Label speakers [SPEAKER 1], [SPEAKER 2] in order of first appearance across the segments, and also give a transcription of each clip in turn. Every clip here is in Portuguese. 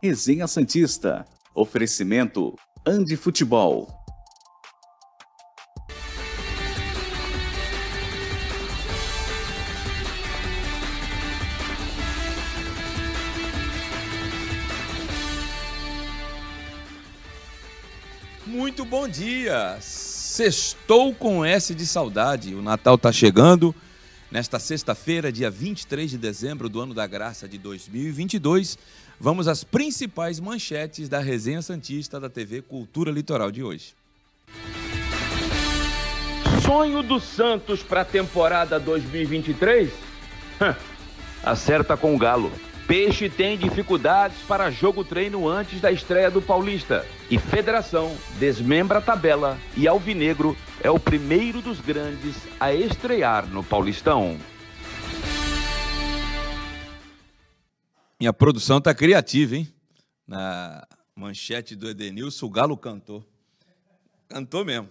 [SPEAKER 1] Resenha Santista. Oferecimento Andi Futebol.
[SPEAKER 2] Muito bom dia! Sextou com S de saudade. O Natal tá chegando. Nesta sexta-feira, dia 23 de dezembro do ano da graça de 2022, vamos às principais manchetes da resenha Santista da TV Cultura Litoral de hoje.
[SPEAKER 3] Sonho do Santos para a temporada 2023? Acerta com o Galo. Peixe tem dificuldades para jogo treino antes da estreia do Paulista. E Federação desmembra a tabela e Alvinegro é o primeiro dos grandes a estrear no Paulistão.
[SPEAKER 2] Minha produção tá criativa, hein? Na manchete do Edenilson, o Galo cantou. Cantou mesmo.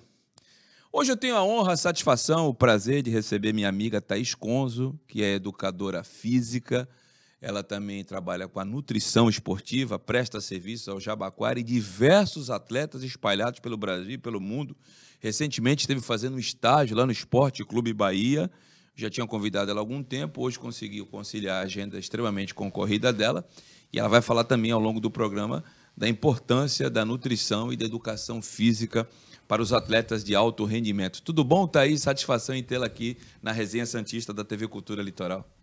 [SPEAKER 2] Hoje eu tenho a honra, a satisfação, o prazer de receber minha amiga Thaís Conzo, que é educadora física. Ela também trabalha com a nutrição esportiva, presta serviço ao Jabaquara e diversos atletas espalhados pelo Brasil e pelo mundo. Recentemente esteve fazendo um estágio lá no Esporte Clube Bahia. Já tinha convidado ela há algum tempo, hoje conseguiu conciliar a agenda extremamente concorrida dela. E ela vai falar também ao longo do programa da importância da nutrição e da educação física para os atletas de alto rendimento. Tudo bom, Thaís? Satisfação em tê-la aqui na Resenha Santista da TV Cultura Litoral.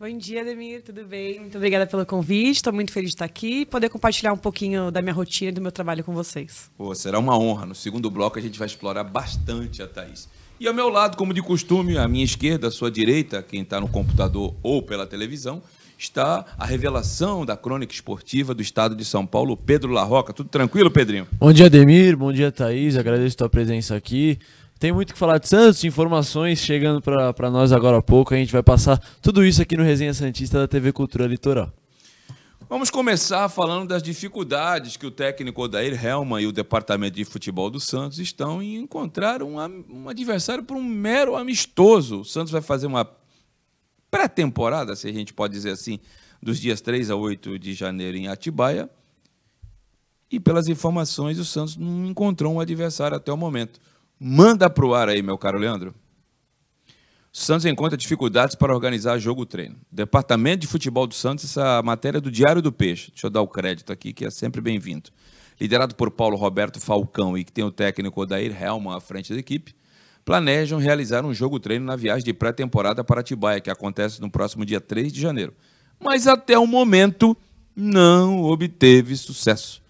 [SPEAKER 4] Bom dia, Demir, tudo bem? Muito obrigada pelo convite, estou muito feliz de estar aqui e poder compartilhar um pouquinho da minha rotina e do meu trabalho com vocês.
[SPEAKER 2] Pô, será uma honra. No segundo bloco a gente vai explorar bastante a Thaís. E ao meu lado, como de costume, à minha esquerda, à sua direita, quem está no computador ou pela televisão, está a revelação da crônica esportiva do estado de São Paulo, Pedro Larroca. Tudo tranquilo, Pedrinho?
[SPEAKER 5] Bom dia, Demir. Bom dia, Thaís. Agradeço a tua presença aqui. Tem muito que falar de Santos, informações chegando para nós agora há pouco. A gente vai passar tudo isso aqui no Resenha Santista da TV Cultura Litoral.
[SPEAKER 2] Vamos começar falando das dificuldades que o técnico Odair Helman e o departamento de futebol do Santos estão em encontrar um, um adversário por um mero amistoso. O Santos vai fazer uma pré-temporada, se a gente pode dizer assim, dos dias 3 a 8 de janeiro em Atibaia. E pelas informações, o Santos não encontrou um adversário até o momento. Manda para o ar aí, meu caro Leandro. Santos encontra dificuldades para organizar jogo-treino. Departamento de Futebol do Santos, essa matéria é do Diário do Peixe. Deixa eu dar o crédito aqui, que é sempre bem-vindo. Liderado por Paulo Roberto Falcão e que tem o técnico Odair Helman à frente da equipe, planejam realizar um jogo-treino na viagem de pré-temporada para Atibaia, que acontece no próximo dia 3 de janeiro. Mas até o momento não obteve sucesso.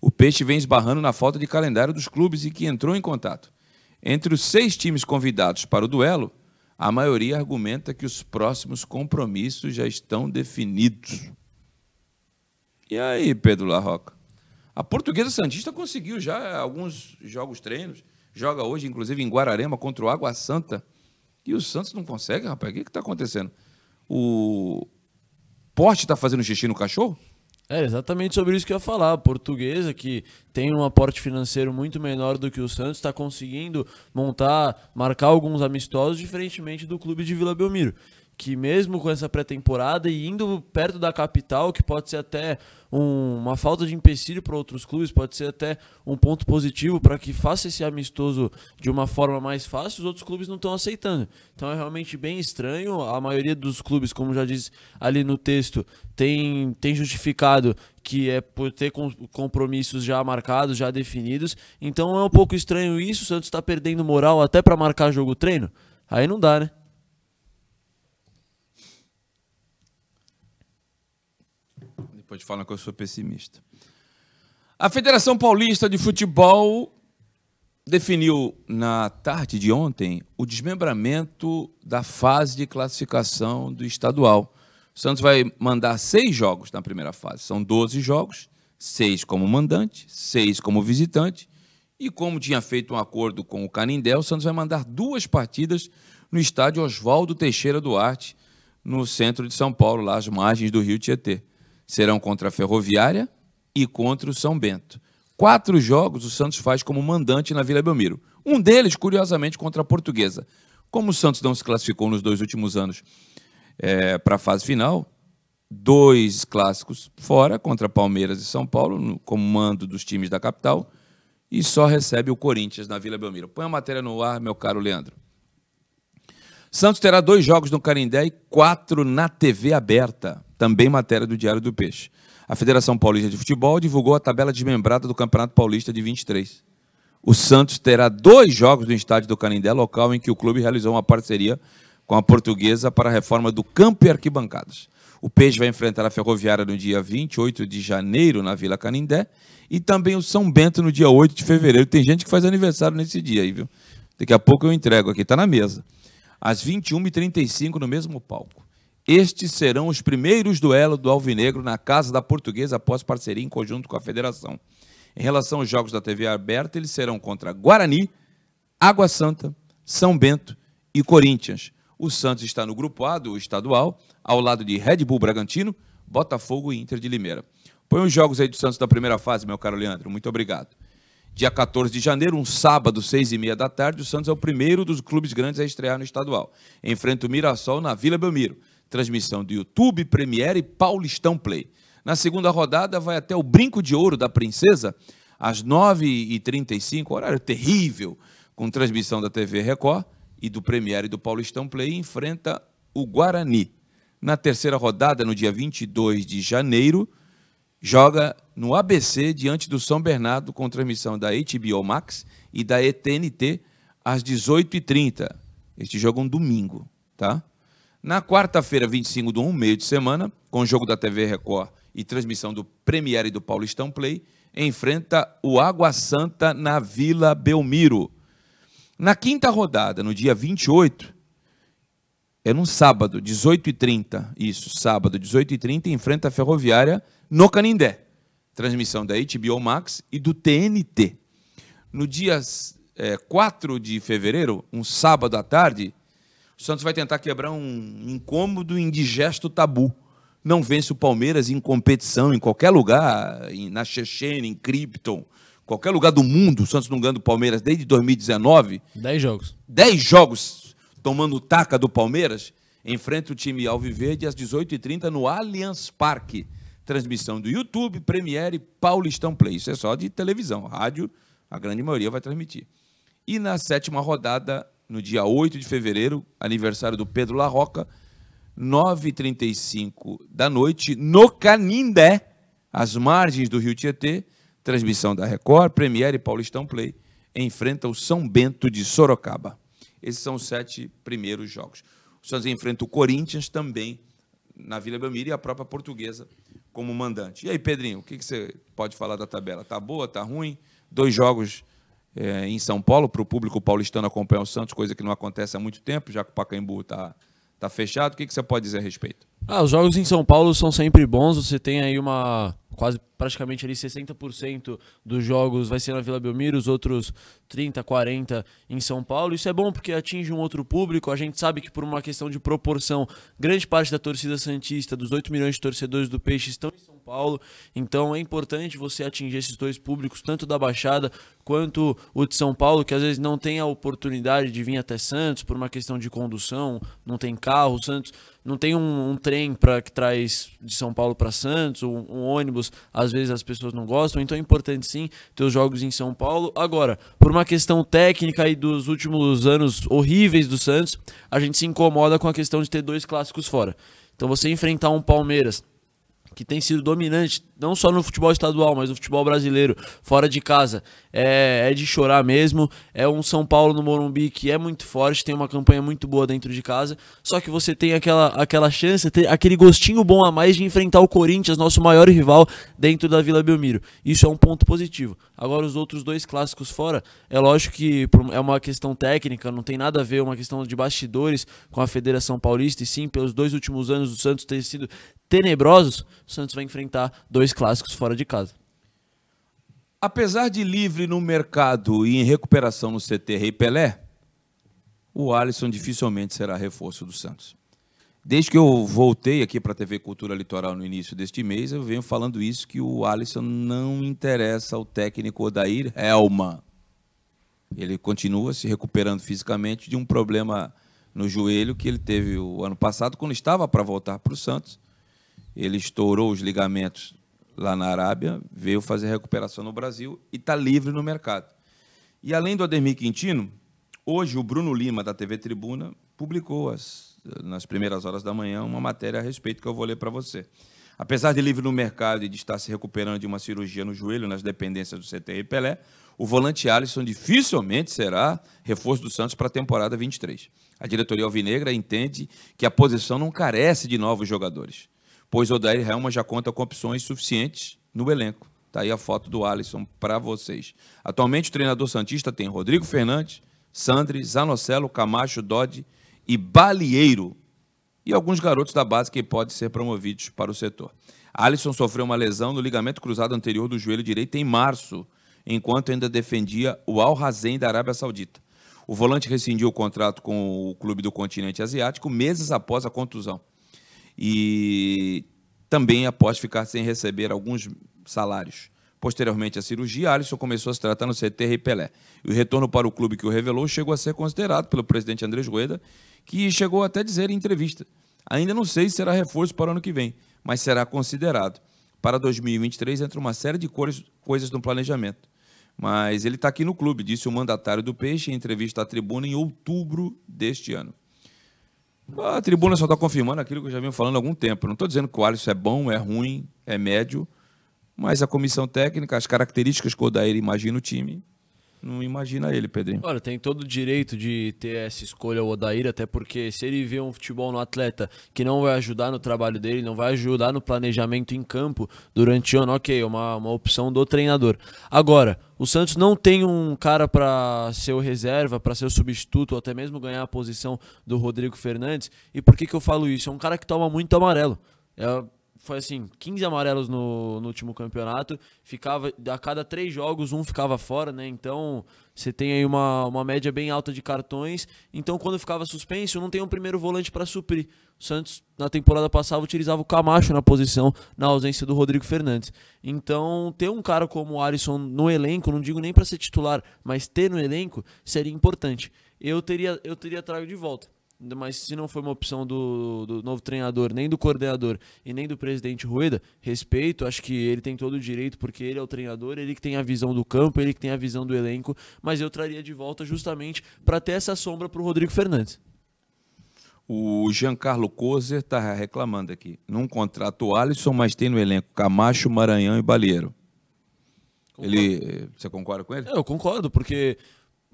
[SPEAKER 2] O Peixe vem esbarrando na falta de calendário dos clubes e que entrou em contato. Entre os seis times convidados para o duelo, a maioria argumenta que os próximos compromissos já estão definidos. E aí, Pedro Larroca? A Portuguesa Santista conseguiu já alguns jogos treinos, joga hoje, inclusive, em Guararema contra o Água Santa. E o Santos não consegue, rapaz. O que está acontecendo? O Porte está fazendo xixi no cachorro?
[SPEAKER 5] É exatamente sobre isso que eu ia falar. A portuguesa, que tem um aporte financeiro muito menor do que o Santos, está conseguindo montar, marcar alguns amistosos, diferentemente do clube de Vila Belmiro que mesmo com essa pré-temporada e indo perto da capital, que pode ser até um, uma falta de empecilho para outros clubes, pode ser até um ponto positivo para que faça esse amistoso de uma forma mais fácil, os outros clubes não estão aceitando. Então é realmente bem estranho. A maioria dos clubes, como já diz ali no texto, tem, tem justificado que é por ter compromissos já marcados, já definidos. Então é um pouco estranho isso. O Santos está perdendo moral até para marcar jogo treino. Aí não dá, né?
[SPEAKER 2] Depois falam que eu sou pessimista. A Federação Paulista de Futebol definiu na tarde de ontem o desmembramento da fase de classificação do estadual. O Santos vai mandar seis jogos na primeira fase. São 12 jogos, seis como mandante, seis como visitante. E como tinha feito um acordo com o Canindé, o Santos vai mandar duas partidas no estádio Oswaldo Teixeira Duarte, no centro de São Paulo, lá às margens do Rio Tietê serão contra a Ferroviária e contra o São Bento. Quatro jogos o Santos faz como mandante na Vila Belmiro. Um deles, curiosamente, contra a Portuguesa. Como o Santos não se classificou nos dois últimos anos é, para a fase final, dois clássicos fora, contra Palmeiras e São Paulo, no comando dos times da capital, e só recebe o Corinthians na Vila Belmiro. Põe a matéria no ar, meu caro Leandro. Santos terá dois jogos no Canindé e quatro na TV aberta. Também matéria do Diário do Peixe. A Federação Paulista de Futebol divulgou a tabela desmembrada do Campeonato Paulista de 23. O Santos terá dois jogos no estádio do Canindé, local em que o clube realizou uma parceria com a portuguesa para a reforma do campo e arquibancadas. O Peixe vai enfrentar a Ferroviária no dia 28 de janeiro, na Vila Canindé, e também o São Bento no dia 8 de fevereiro. Tem gente que faz aniversário nesse dia aí, viu? Daqui a pouco eu entrego aqui, está na mesa. Às 21h35 no mesmo palco. Estes serão os primeiros duelos do Alvinegro na Casa da Portuguesa após parceria em conjunto com a Federação. Em relação aos jogos da TV aberta, eles serão contra Guarani, Água Santa, São Bento e Corinthians. O Santos está no grupo A do estadual, ao lado de Red Bull Bragantino, Botafogo e Inter de Limeira. Põe os jogos aí do Santos da primeira fase, meu caro Leandro. Muito obrigado. Dia 14 de janeiro, um sábado, seis e meia da tarde, o Santos é o primeiro dos clubes grandes a estrear no estadual. Enfrenta o Mirassol na Vila Belmiro. Transmissão do YouTube, Premiere e Paulistão Play. Na segunda rodada, vai até o Brinco de Ouro da Princesa, às 9h35, horário terrível, com transmissão da TV Record e do Premiere e do Paulistão Play, enfrenta o Guarani. Na terceira rodada, no dia 22 de janeiro, joga no ABC diante do São Bernardo com transmissão da HBO Max e da ETNT às 18h30. Este jogo é um domingo, tá? Na quarta-feira, 25 de um, meio de semana, com o jogo da TV Record e transmissão do Premiere e do Paulistão Play, enfrenta o Água Santa na Vila Belmiro. Na quinta rodada, no dia 28, é num sábado, 18h30, isso, sábado, 18h30, enfrenta a Ferroviária no Canindé. Transmissão da HBO Max e do TNT. No dia é, 4 de fevereiro, um sábado à tarde, o Santos vai tentar quebrar um incômodo indigesto tabu. Não vence o Palmeiras em competição, em qualquer lugar, na Chechênia, em Krypton, qualquer lugar do mundo. O Santos não ganha do Palmeiras desde 2019.
[SPEAKER 5] Dez jogos.
[SPEAKER 2] Dez jogos tomando taca do Palmeiras. Enfrenta o time Alviverde às 18h30 no Allianz Parque. Transmissão do YouTube, Premiere, Paulistão Play. Isso é só de televisão. Rádio, a grande maioria vai transmitir. E na sétima rodada, no dia 8 de fevereiro, aniversário do Pedro Larroca, 9h35 da noite, no Canindé, às margens do Rio Tietê, transmissão da Record, Premiere e Paulistão Play, enfrenta o São Bento de Sorocaba. Esses são os sete primeiros jogos. O Santos enfrenta o Corinthians também na Vila Belmiro e a própria Portuguesa como mandante. E aí, Pedrinho, o que você pode falar da tabela? Tá boa, tá ruim? Dois jogos é, em São Paulo, para o público paulistano acompanhar o Santos, coisa que não acontece há muito tempo, já que o Pacaembu está tá fechado. O que, que você pode dizer a respeito?
[SPEAKER 5] Ah, os jogos em São Paulo são sempre bons. Você tem aí uma quase praticamente ali 60% dos jogos vai ser na Vila Belmiro, os outros 30, 40 em São Paulo. Isso é bom porque atinge um outro público. A gente sabe que por uma questão de proporção, grande parte da torcida santista, dos 8 milhões de torcedores do Peixe estão em São Paulo. Então é importante você atingir esses dois públicos, tanto da Baixada quanto o de São Paulo, que às vezes não tem a oportunidade de vir até Santos por uma questão de condução, não tem carro, Santos não tem um, um trem para que traz de São Paulo para Santos, um, um, ônibus, às vezes as pessoas não gostam, então é importante sim ter os jogos em São Paulo. Agora, por uma questão técnica e dos últimos anos horríveis do Santos, a gente se incomoda com a questão de ter dois clássicos fora. Então você enfrentar um Palmeiras que tem sido dominante, não só no futebol estadual, mas no futebol brasileiro, fora de casa, é, é, de chorar mesmo. É um São Paulo no Morumbi que é muito forte, tem uma campanha muito boa dentro de casa. Só que você tem aquela, aquela chance, aquele gostinho bom a mais de enfrentar o Corinthians, nosso maior rival, dentro da Vila Belmiro. Isso é um ponto positivo. Agora, os outros dois clássicos fora, é lógico que é uma questão técnica, não tem nada a ver, é uma questão de bastidores com a Federação Paulista, e sim, pelos dois últimos anos do Santos ter sido tenebrosos, o Santos vai enfrentar dois clássicos fora de casa.
[SPEAKER 2] Apesar de livre no mercado e em recuperação no CT Rei Pelé, o Alisson dificilmente será reforço do Santos. Desde que eu voltei aqui para a TV Cultura Litoral no início deste mês, eu venho falando isso, que o Alisson não interessa ao técnico Odair Helman. Ele continua se recuperando fisicamente de um problema no joelho que ele teve o ano passado, quando estava para voltar para o Santos Ele estourou os ligamentos lá na Arábia, veio fazer recuperação no Brasil e está livre no mercado. E além do Ademir Quintino, hoje o Bruno Lima, da TV Tribuna, publicou as, nas primeiras horas da manhã uma matéria a respeito que eu vou ler para você. Apesar de livre no mercado e de estar se recuperando de uma cirurgia no joelho nas dependências do CTI Pelé, o volante Alisson dificilmente será reforço do Santos para a temporada 23. A diretoria alvinegra entende que a posição não carece de novos jogadores, pois Odair Helma já conta com opções suficientes no elenco. Está aí a foto do Alisson para vocês. Atualmente o treinador Santista tem Rodrigo Fernandes, Sandri, Zanocelo, Camacho, Dodge e Balieiro e alguns garotos da base que podem ser promovidos para o setor. Alisson sofreu uma lesão no ligamento cruzado anterior do joelho direito em março, enquanto ainda defendia o Al Hazen da Arábia Saudita. O volante rescindiu o contrato com o clube do continente asiático meses após a contusão. E também após ficar sem receber alguns salários. Posteriormente à cirurgia, Alisson começou a se tratar no CT Pelé. E o retorno para o clube que o revelou chegou a ser considerado pelo presidente Andrés Rueda, que chegou até a dizer em entrevista: ainda não sei se será reforço para o ano que vem, mas será considerado. Para 2023 entra uma série de coisas no planejamento. Mas ele está aqui no clube, disse o mandatário do Peixe em entrevista à tribuna em outubro deste ano. A tribuna só está confirmando aquilo que eu já venho falando há algum tempo. Não estou dizendo que o Alisson é bom, é ruim, é médio, mas a comissão técnica, as características que o Odair imagina o time, não imagina ele, Pedrinho.
[SPEAKER 5] Olha, tem todo o direito de ter essa escolha o Odair, até porque se ele vê um futebol no atleta que não vai ajudar no trabalho dele, não vai ajudar no planejamento em campo durante o ano, ok, é uma, uma opção do treinador. Agora, o Santos não tem um cara para ser o reserva, para ser o substituto, ou até mesmo ganhar a posição do Rodrigo Fernandes. E por que, que eu falo isso? É um cara que toma muito amarelo. É, foi assim, 15 amarelos no, no, último campeonato, ficava a cada três jogos um ficava fora, né? Então você tem aí uma, uma média bem alta de cartões. Então quando ficava suspenso, não tem um primeiro volante para suprir. O Santos na temporada passada utilizava o Camacho na posição, na ausência do Rodrigo Fernandes. Então ter um cara como o Alisson no elenco, não digo nem para ser titular, mas ter no elenco seria importante. Eu teria eu teria trago de volta mas se não foi uma opção do, do, novo treinador, nem do coordenador e nem do presidente Rueda, respeito, acho que ele tem todo o direito, porque ele é o treinador, ele que tem a visão do campo, ele que tem a visão do elenco, mas eu traria de volta justamente para ter essa sombra para o Rodrigo Fernandes.
[SPEAKER 2] O Giancarlo Kozer está reclamando aqui. Não contrata o Alisson, mas tem no elenco Camacho, Maranhão e Balieiro. Ele, você concorda com ele?
[SPEAKER 5] Eu concordo, porque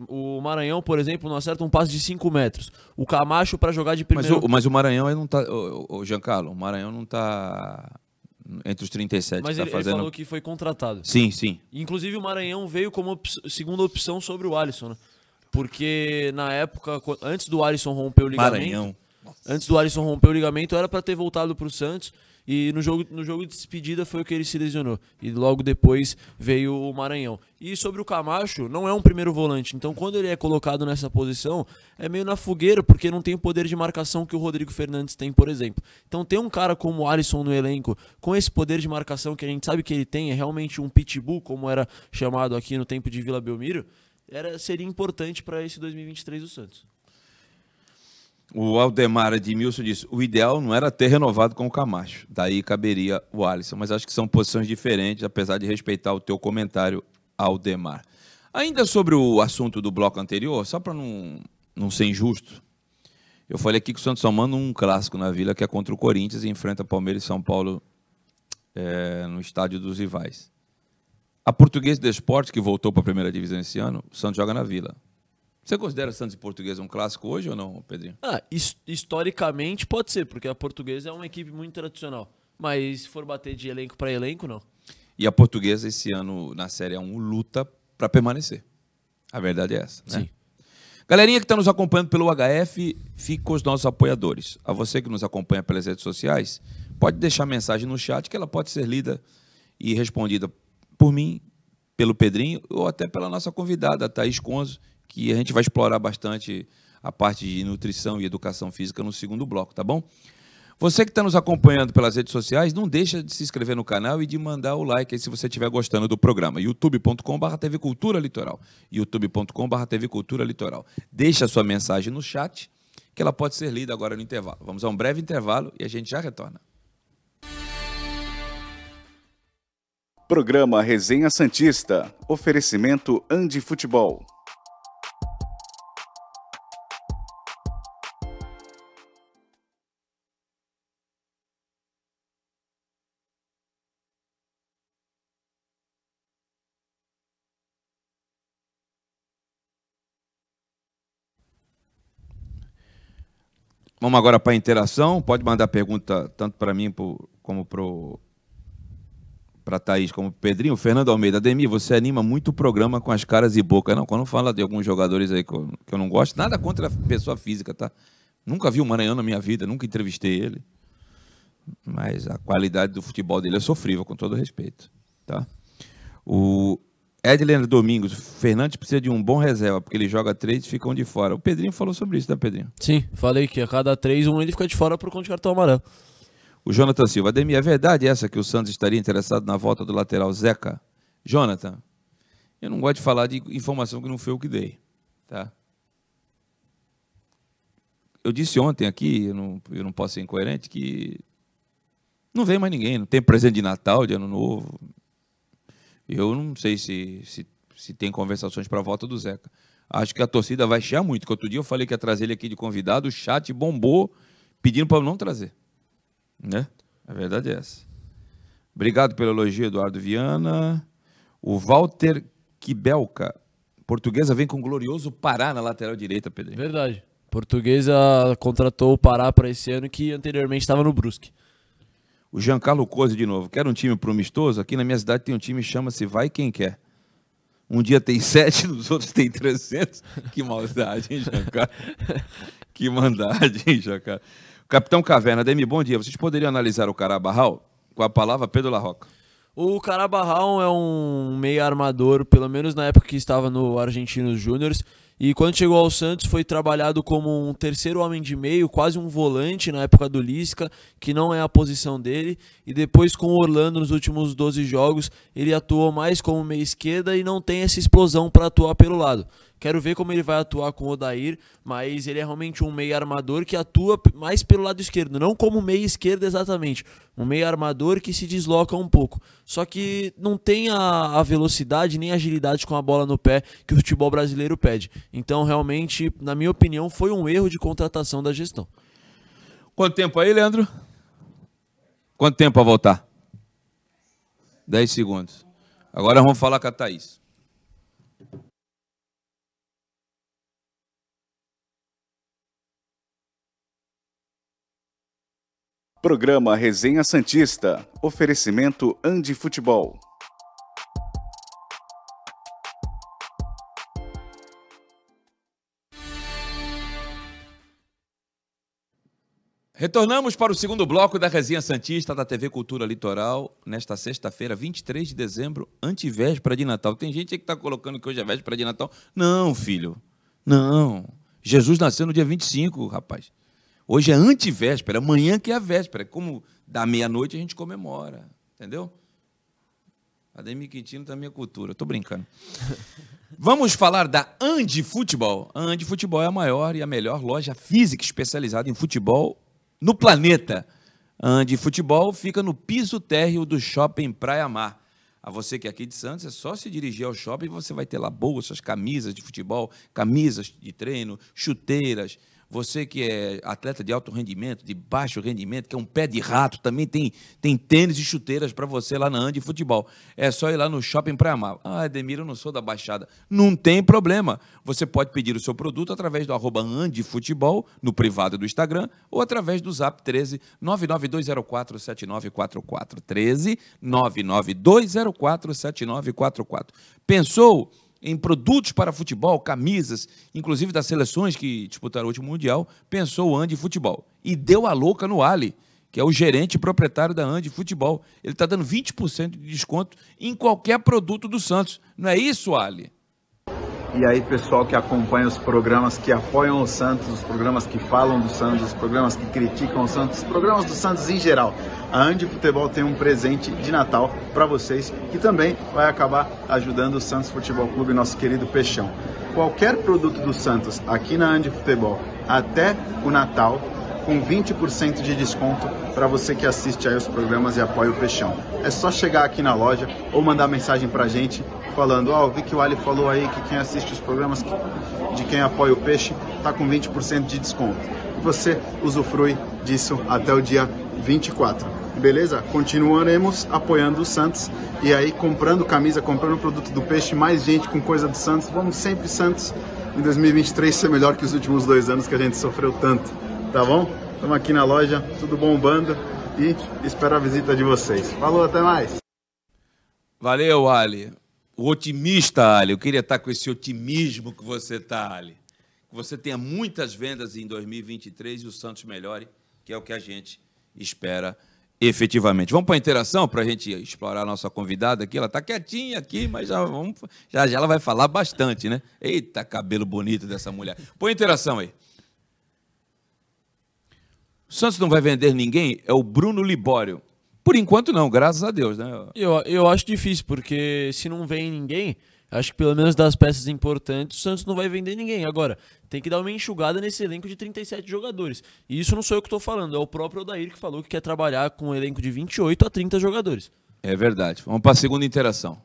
[SPEAKER 5] o Maranhão, por exemplo, não acerta um passe de 5 metros. O Camacho para jogar de primeiro.
[SPEAKER 2] Mas o, mas o Maranhão aí não tá. O, o Giancarlo, o Maranhão não tá entre os 37
[SPEAKER 5] Mas
[SPEAKER 2] tá
[SPEAKER 5] ele,
[SPEAKER 2] fazendo...
[SPEAKER 5] ele falou que foi contratado.
[SPEAKER 2] Sim, sim.
[SPEAKER 5] Inclusive o Maranhão veio como op segunda opção sobre o Alisson, né? Porque na época, antes do Alisson romper o ligamento. Maranhão. Antes do Alisson romper o ligamento, era para ter voltado para o Santos. E no jogo, no jogo de despedida foi o que ele se lesionou. E logo depois veio o Maranhão. E sobre o Camacho, não é um primeiro volante. Então quando ele é colocado nessa posição, é meio na fogueira, porque não tem o poder de marcação que o Rodrigo Fernandes tem, por exemplo. Então ter um cara como o Alisson no elenco, com esse poder de marcação que a gente sabe que ele tem, é realmente um pitbull, como era chamado aqui no tempo de Vila Belmiro, era, seria importante para esse 2023 do Santos.
[SPEAKER 2] O Aldemar Edmilson disse: o ideal não era ter renovado com o Camacho, daí caberia o Alisson. Mas acho que são posições diferentes, apesar de respeitar o teu comentário, Aldemar. Ainda sobre o assunto do bloco anterior, só para não, não ser injusto, eu falei aqui que o Santos só manda um clássico na Vila, que é contra o Corinthians, e enfrenta Palmeiras e São Paulo é, no estádio dos rivais. A Portuguesa de Esporte, que voltou para a primeira divisão esse ano, o Santos joga na Vila. Você considera Santos e Portuguesa um clássico hoje ou não, Pedrinho?
[SPEAKER 5] Ah, historicamente pode ser, porque a Portuguesa é uma equipe muito tradicional. Mas se for bater de elenco para elenco, não.
[SPEAKER 2] E a Portuguesa esse ano na Série 1 luta para permanecer. A verdade é essa, né? Sim. Galerinha que está nos acompanhando pelo HF, fica com os nossos apoiadores. A você que nos acompanha pelas redes sociais, pode deixar mensagem no chat que ela pode ser lida e respondida por mim, pelo Pedrinho ou até pela nossa convidada, Thaís Conzo, que a gente vai explorar bastante a parte de nutrição e educação física no segundo bloco, tá bom? Você que está nos acompanhando pelas redes sociais, não deixa de se inscrever no canal e de mandar o like aí se você estiver gostando do programa. youtube.com.br TV Cultura Litoral. youtube.com.br TV Cultura Litoral. Deixa a sua mensagem no chat, que ela pode ser lida agora no intervalo. Vamos a um breve intervalo e a gente já retorna.
[SPEAKER 1] Programa Resenha Santista. Oferecimento Andi Futebol.
[SPEAKER 2] Vamos agora para a interação. Pode mandar pergunta tanto para mim como para a Thaís, como para o Pedrinho. Fernando Almeida, Ademir, você anima muito o programa com as caras e boca. Não, quando fala de alguns jogadores aí que eu, que eu não gosto, nada contra a pessoa física, tá? Nunca vi o Maranhão na minha vida, nunca entrevistei ele. Mas a qualidade do futebol dele é sofrível, com todo respeito. Tá? O, Edler Domingos, Fernandes precisa de um bom reserva, porque ele joga três e fica um de fora. O Pedrinho falou sobre isso, tá, Pedrinho?
[SPEAKER 5] Sim, falei que a cada três, um ele fica de fora por conta de cartão amarelo.
[SPEAKER 2] O Jonathan Silva, Ademir, é verdade essa que o Santos estaria interessado na volta do lateral Zeca? Jonathan, eu não gosto de falar de informação que não foi eu que dei, tá? Eu disse ontem aqui, eu não, eu não posso ser incoerente, que não vem mais ninguém, não tem presente de Natal, de Ano Novo, eu não sei se, se, se tem conversações para a volta do Zeca. Acho que a torcida vai chiar muito. Que outro dia eu falei que ia trazer ele aqui de convidado, o chat bombou pedindo para eu não trazer. Né? A verdade é essa. Obrigado pelo elogio, Eduardo Viana. O Walter Kibelka. Portuguesa vem com o glorioso Pará na lateral direita, Pedro.
[SPEAKER 5] Verdade. Portuguesa contratou o Pará para esse ano que anteriormente estava no Brusque.
[SPEAKER 2] O Giancarlo Cosi de novo. Quer um time promistoso? Aqui na minha cidade tem um time que chama-se Vai Quem Quer. Um dia tem sete, nos outros tem 300. Que maldade, hein, Giancarlo? que mandade, hein, Giancarlo? Capitão Caverna, Demi, bom dia. Vocês poderiam analisar o Carabarral com a palavra Pedro Larroca?
[SPEAKER 5] O Carabarral é um meio armador, pelo menos na época que estava no Argentinos Júniors, e quando chegou ao Santos foi trabalhado como um terceiro homem de meio, quase um volante na época do Lisca, que não é a posição dele. E depois com o Orlando nos últimos 12 jogos, ele atuou mais como meia esquerda e não tem essa explosão para atuar pelo lado. Quero ver como ele vai atuar com o Odair, mas ele é realmente um meio armador que atua mais pelo lado esquerdo, não como meio esquerdo exatamente. Um meio armador que se desloca um pouco. Só que não tem a, a velocidade nem agilidade com a bola no pé que o futebol brasileiro pede. Então, realmente, na minha opinião, foi um erro de contratação da gestão.
[SPEAKER 2] Quanto tempo aí, Leandro? Quanto tempo para voltar? 10 segundos. Agora vamos falar com a Thaís.
[SPEAKER 1] Programa Resenha Santista. Oferecimento Andi Futebol.
[SPEAKER 2] Retornamos para o segundo bloco da Resenha Santista da TV Cultura Litoral, nesta sexta-feira, 23 de dezembro, antivéspera de Natal. Tem gente que está colocando que hoje é véspera de Natal. Não, filho. Não. Jesus nasceu no dia 25, rapaz. Hoje é antivéspera, amanhã que é a véspera. Como da meia-noite a gente comemora, entendeu? Ademir Quintino tá minha cultura, tô brincando. Vamos falar da Andi Futebol. A Andi Futebol é a maior e a melhor loja física especializada em futebol no planeta. Andi Futebol fica no piso térreo do Shopping Praia Mar. A você que é aqui de Santos, é só se dirigir ao shopping e você vai ter lá bolsas, camisas de futebol, camisas de treino, chuteiras, você que é atleta de alto rendimento, de baixo rendimento, que é um pé de rato, também tem, tem tênis e chuteiras para você lá na Andi Futebol. É só ir lá no Shopping Praia Mar. Ah, Ademir, eu não sou da Baixada. Não tem problema. Você pode pedir o seu produto através do arroba Futebol, no privado do Instagram, ou através do Zap 13 99204 7944. 13 99204 7944. Pensou? Em produtos para futebol, camisas, inclusive das seleções que disputaram o último Mundial, pensou o Andi Futebol. E deu a louca no Ali, que é o gerente proprietário da Andi Futebol. Ele está dando 20% de desconto em qualquer produto do Santos. Não é isso, Ali?
[SPEAKER 6] E aí, pessoal que acompanha os programas que apoiam o Santos, os programas que falam do Santos, os programas que criticam o Santos, os programas do Santos em geral. A Andi Futebol tem um presente de Natal para vocês que também vai acabar ajudando o Santos Futebol Clube, nosso querido Peixão. Qualquer produto do Santos aqui na Andi Futebol até o Natal com 20% de desconto para você que assiste aí os programas e apoia o Peixão. É só chegar aqui na loja ou mandar mensagem para a gente falando, ó, oh, vi que o Ali falou aí que quem assiste os programas de quem apoia o Peixe tá com 20% de desconto. E você usufrui disso até o dia 24. Beleza? Continuaremos apoiando o Santos e aí comprando camisa, comprando produto do Peixe, mais gente com coisa do Santos. Vamos sempre Santos em 2023 ser melhor que os últimos dois anos que a gente sofreu tanto. Tá bom? Estamos aqui na loja, tudo bombando e espero a visita de vocês. Falou, até mais!
[SPEAKER 2] Valeu, Ali. O otimista, Ali. Eu queria estar com esse otimismo que você está, Ali. Que você tenha muitas vendas em 2023 e o Santos melhore, que é o que a gente espera efetivamente. Vamos para a interação para a gente explorar a nossa convidada aqui. Ela está quietinha aqui, mas já, vamos, já, já ela vai falar bastante, né? Eita, cabelo bonito dessa mulher. Põe interação aí. O Santos não vai vender ninguém? É o Bruno Libório. Por enquanto não, graças a Deus, né?
[SPEAKER 5] Eu, eu acho difícil, porque se não vem ninguém, Acho que pelo menos das peças importantes, o Santos não vai vender ninguém. Agora, tem que dar uma enxugada nesse elenco de 37 jogadores. E isso não sou eu que estou falando, é o próprio Odair que falou que quer trabalhar com um elenco de 28 a 30 jogadores.
[SPEAKER 2] É verdade. Vamos para a segunda interação.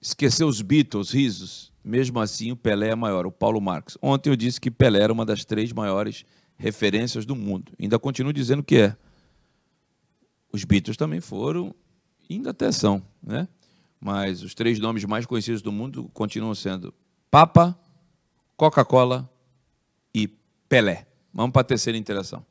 [SPEAKER 2] Esqueceu os Beatles, risos. Mesmo assim, o Pelé é maior, o Paulo Marques. Ontem eu disse que Pelé era uma das três maiores referências do mundo. Ainda continuo dizendo que é. Os Beatles também foram, ainda até são, né? Mas os três nomes mais conhecidos do mundo continuam sendo Papa, Coca-Cola e Pelé. Vamos para a terceira interação.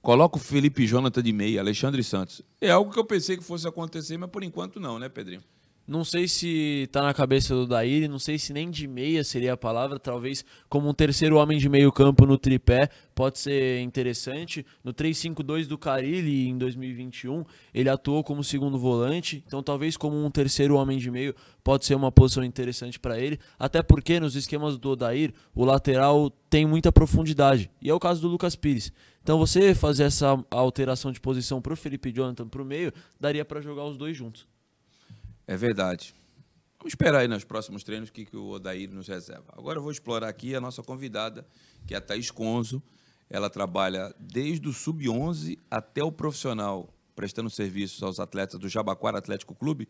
[SPEAKER 2] Coloca o Felipe Jonathan de meia, Alexandre Santos. É algo que eu pensei que fosse acontecer, mas por enquanto não, né, Pedrinho?
[SPEAKER 5] Não sei se tá na cabeça do Daíri, não sei se nem de meia seria a palavra, talvez como um terceiro homem de meio campo no tripé, pode ser interessante. No 3-5-2 do Carilli em 2021, ele atuou como segundo volante, então talvez como um terceiro homem de meio pode ser uma posição interessante para ele, até porque nos esquemas do Odair, o lateral tem muita profundidade, e é o caso do Lucas Pires. Então você fazer essa alteração de posição para o Felipe Jonathan para o meio, daria para jogar os dois juntos.
[SPEAKER 2] É verdade. Vamos esperar aí nos próximos treinos o que, que o Odair nos reserva. Agora eu vou explorar aqui a nossa convidada, que é a Thaís Conzo. Ela trabalha desde o sub-11 até o profissional, prestando serviços aos atletas do Jabaquara Atlético Clube,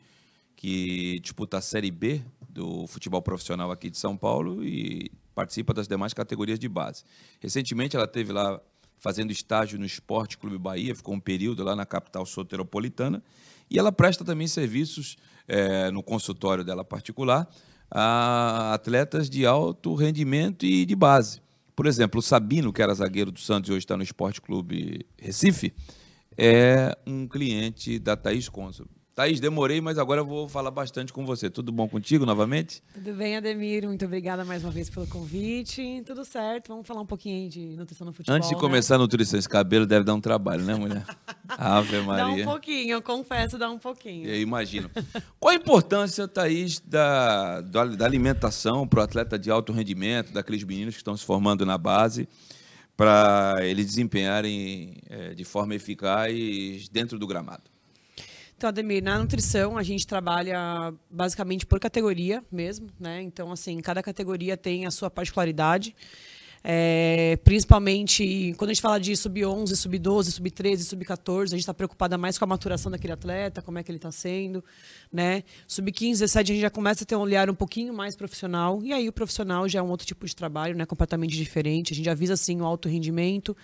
[SPEAKER 2] que disputa a Série B do futebol profissional aqui de São Paulo e participa das demais categorias de base. Recentemente ela teve lá fazendo estágio no Esporte Clube Bahia, ficou um período lá na capital soteropolitana, e ela presta também serviços é, no consultório dela particular a atletas de alto rendimento e de base. Por exemplo, o Sabino, que era zagueiro do Santos e hoje está no Esporte Clube Recife, é um cliente da Thaís Consul. Thaís, demorei, mas agora eu vou falar bastante com você. Tudo bom contigo novamente?
[SPEAKER 4] Tudo bem, Ademir. Muito obrigada mais uma vez pelo convite. Tudo certo. Vamos falar um pouquinho de nutrição no futebol.
[SPEAKER 2] Antes de né? começar a nutrição, esse cabelo deve dar um trabalho, né, mulher? Ave Maria.
[SPEAKER 4] Dá um pouquinho, eu confesso, dá um pouquinho.
[SPEAKER 2] Eu imagino. Qual a importância, Thaís, da, da alimentação para o atleta de alto rendimento, daqueles meninos que estão se formando na base? para eles desempenharem é, de forma eficaz dentro do gramado.
[SPEAKER 4] Então, Ademir, na nutrição a gente trabalha basicamente por categoria mesmo, né? Então, assim, cada categoria tem a sua particularidade. É, principalmente quando a gente fala de sub-11, sub-12, sub-13, sub-14, a gente está preocupada mais com a maturação daquele atleta, como é que ele está sendo. Né? Sub-15, 17, a gente já começa a ter um olhar um pouquinho mais profissional, e aí o profissional já é um outro tipo de trabalho, né? completamente diferente. A gente avisa assim o alto rendimento,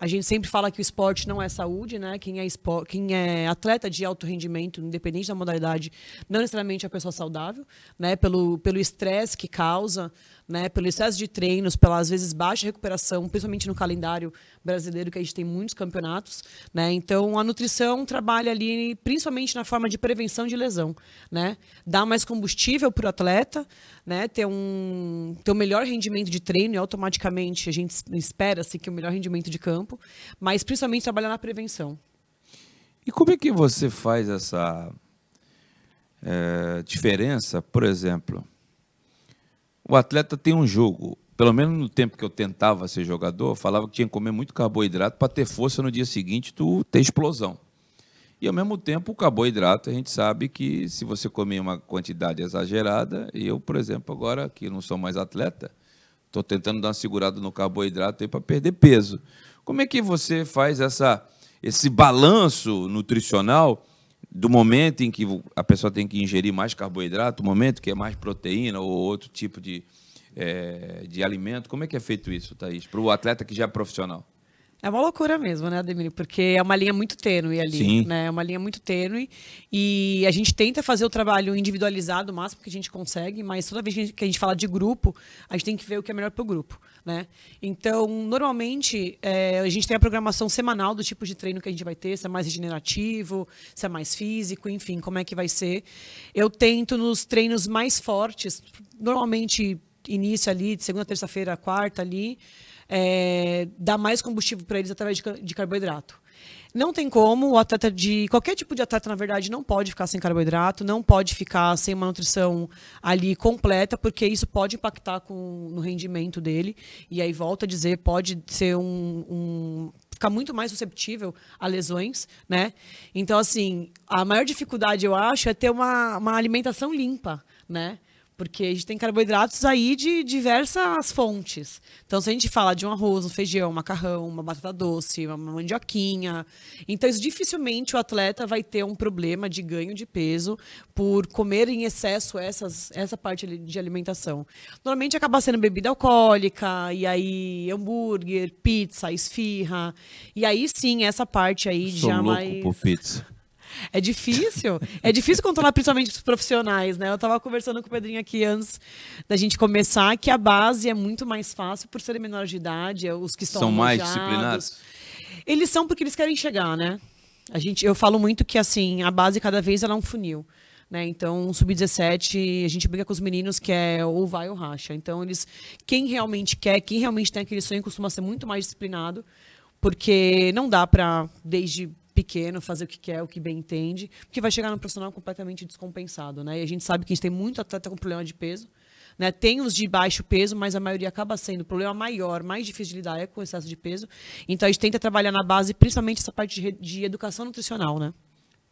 [SPEAKER 4] a gente sempre fala que o esporte não é saúde, né? Quem é, esporte, quem é atleta de alto rendimento, independente da modalidade, não necessariamente é a pessoa saudável, né? Pelo estresse que causa, né? Pelo excesso de treinos, pela às vezes baixa recuperação, principalmente no calendário brasileiro que a gente tem muitos campeonatos, né? Então a nutrição trabalha ali principalmente na forma de prevenção de lesão, né? Dá mais combustível para o atleta, né? Ter um ter um melhor rendimento de treino e automaticamente a gente espera se que o melhor rendimento de campo, mas principalmente trabalhar na prevenção.
[SPEAKER 2] E como é que você faz essa é, diferença, por exemplo? O atleta tem um jogo, pelo menos no tempo que eu tentava ser jogador, falava que tinha que comer muito carboidrato para ter força no dia seguinte, tu ter explosão. E ao mesmo tempo, o carboidrato, a gente sabe que se você comer uma quantidade exagerada, eu, por exemplo, agora que não sou mais atleta, Estou tentando dar uma segurada no carboidrato para perder peso. Como é que você faz essa, esse balanço nutricional do momento em que a pessoa tem que ingerir mais carboidrato, o momento que é mais proteína ou outro tipo de, é, de alimento? Como é que é feito isso, Thaís, para o atleta que já é profissional?
[SPEAKER 4] É uma loucura mesmo, né, Ademir? Porque é uma linha muito tênue ali.
[SPEAKER 2] Sim.
[SPEAKER 4] Né? É uma linha muito tênue. E a gente tenta fazer o trabalho individualizado o máximo que a gente consegue, mas toda vez que a gente, que a gente fala de grupo, a gente tem que ver o que é melhor para o grupo. Né? Então, normalmente, é, a gente tem a programação semanal do tipo de treino que a gente vai ter, se é mais regenerativo, se é mais físico, enfim, como é que vai ser. Eu tento nos treinos mais fortes, normalmente início ali, de segunda, terça-feira, quarta ali, é, dar mais combustível para eles através de, de carboidrato. Não tem como, o atleta de. Qualquer tipo de atleta, na verdade, não pode ficar sem carboidrato, não pode ficar sem uma nutrição ali completa, porque isso pode impactar com, no rendimento dele. E aí, volta a dizer, pode ser um, um ficar muito mais susceptível a lesões, né? Então, assim, a maior dificuldade, eu acho, é ter uma, uma alimentação limpa, né? Porque a gente tem carboidratos aí de diversas fontes. Então, se a gente fala de um arroz, um feijão, um macarrão, uma batata doce, uma mandioquinha. Então, isso, dificilmente o atleta vai ter um problema de ganho de peso por comer em excesso essas, essa parte de alimentação. Normalmente acaba sendo bebida alcoólica, e aí hambúrguer, pizza, esfirra. E aí sim, essa parte aí
[SPEAKER 2] Sou
[SPEAKER 4] já
[SPEAKER 2] louco
[SPEAKER 4] mais.
[SPEAKER 2] por pizza.
[SPEAKER 4] É difícil. É difícil controlar principalmente os profissionais, né? Eu estava conversando com o Pedrinho aqui antes da gente começar que a base é muito mais fácil por serem menores de idade, é os que estão
[SPEAKER 2] São mais disciplinados?
[SPEAKER 4] Eles são porque eles querem chegar, né? A gente, eu falo muito que assim, a base cada vez ela é um funil. Né? Então, sub-17, a gente briga com os meninos que é ou vai ou racha. Então, eles quem realmente quer, quem realmente tem aquele sonho costuma ser muito mais disciplinado, porque não dá para desde pequeno fazer o que quer, o que bem entende, porque vai chegar no profissional completamente descompensado, né? E a gente sabe que a gente tem muito atleta com problema de peso, né? Tem os de baixo peso, mas a maioria acaba sendo o problema maior, mais difícil de lidar é com o excesso de peso. Então a gente tenta trabalhar na base, principalmente essa parte de, de educação nutricional, né?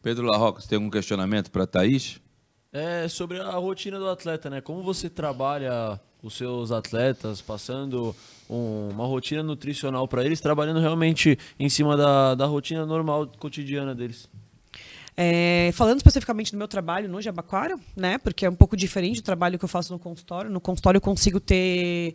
[SPEAKER 2] Pedro Larroca, você tem algum questionamento para a Thaís?
[SPEAKER 5] É sobre a rotina do atleta, né? Como você trabalha os seus atletas, passando um- uma rotina nutricional para eles, trabalhando realmente em cima da, da rotina normal cotidiana deles.
[SPEAKER 4] É, falando especificamente do meu trabalho no Jabaquara, né? Porque é um pouco diferente do trabalho que eu faço no consultório. No consultório eu consigo ter